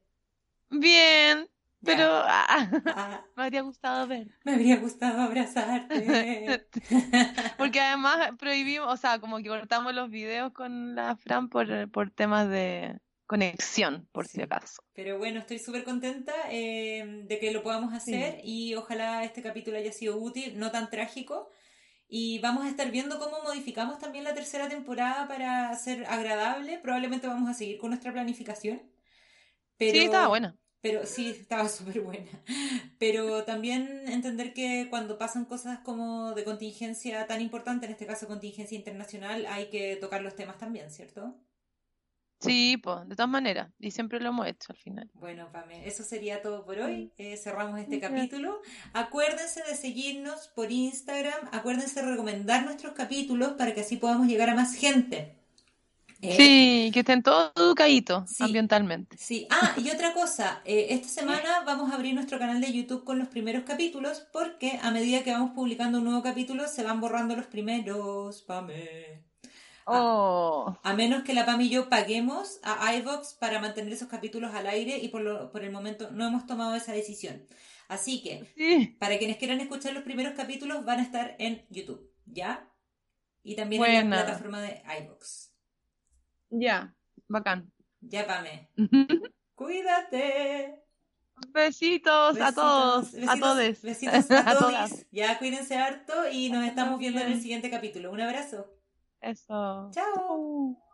Bien. Pero ah, Ah, me habría gustado ver. me habría gustado abrazarte. Porque además prohibimos, o sea, como que cortamos los videos con la Fran por, por temas de conexión, por si Sí. acaso. Pero bueno, estoy súper contenta eh, de que lo podamos hacer y ojalá este capítulo haya sido útil, no tan trágico. Y vamos a estar viendo cómo modificamos también la tercera temporada para ser agradable. Probablemente vamos a seguir con nuestra planificación. Pero, Sí, estaba buena. Pero sí, estaba súper buena. Pero también entender que cuando pasan cosas como de contingencia tan importante, en este caso contingencia internacional, hay que tocar los temas también, ¿cierto? Sí, pues, de todas maneras. Y siempre lo hemos hecho al final. Bueno, Pame, eso sería todo por hoy. Eh, cerramos este capítulo. Acuérdense de seguirnos por Instagram. Acuérdense de recomendar nuestros capítulos para que así podamos llegar a más gente. Eh, Sí, que estén todos educaditos Sí. ambientalmente. Sí, ah, y otra cosa, eh, esta semana vamos a abrir nuestro canal de YouTube con los primeros capítulos porque a medida que vamos publicando un nuevo capítulo se van borrando los primeros, Pame. Oh, A menos que la Pam y yo paguemos a iVox para mantener esos capítulos al aire y por, lo, por el momento no hemos tomado esa decisión. Así que, sí. para quienes quieran escuchar los primeros capítulos, van a estar en YouTube, ¿ya? Y también en la plataforma de iVox. Ya. Bacán. Ya, Pame. Cuídate. Besitos, a Besitos, todos, a besitos, todos. Besitos a, A todos. Ya, cuídense harto y nos estamos viendo en el siguiente capítulo. Un abrazo. Eso. Chao.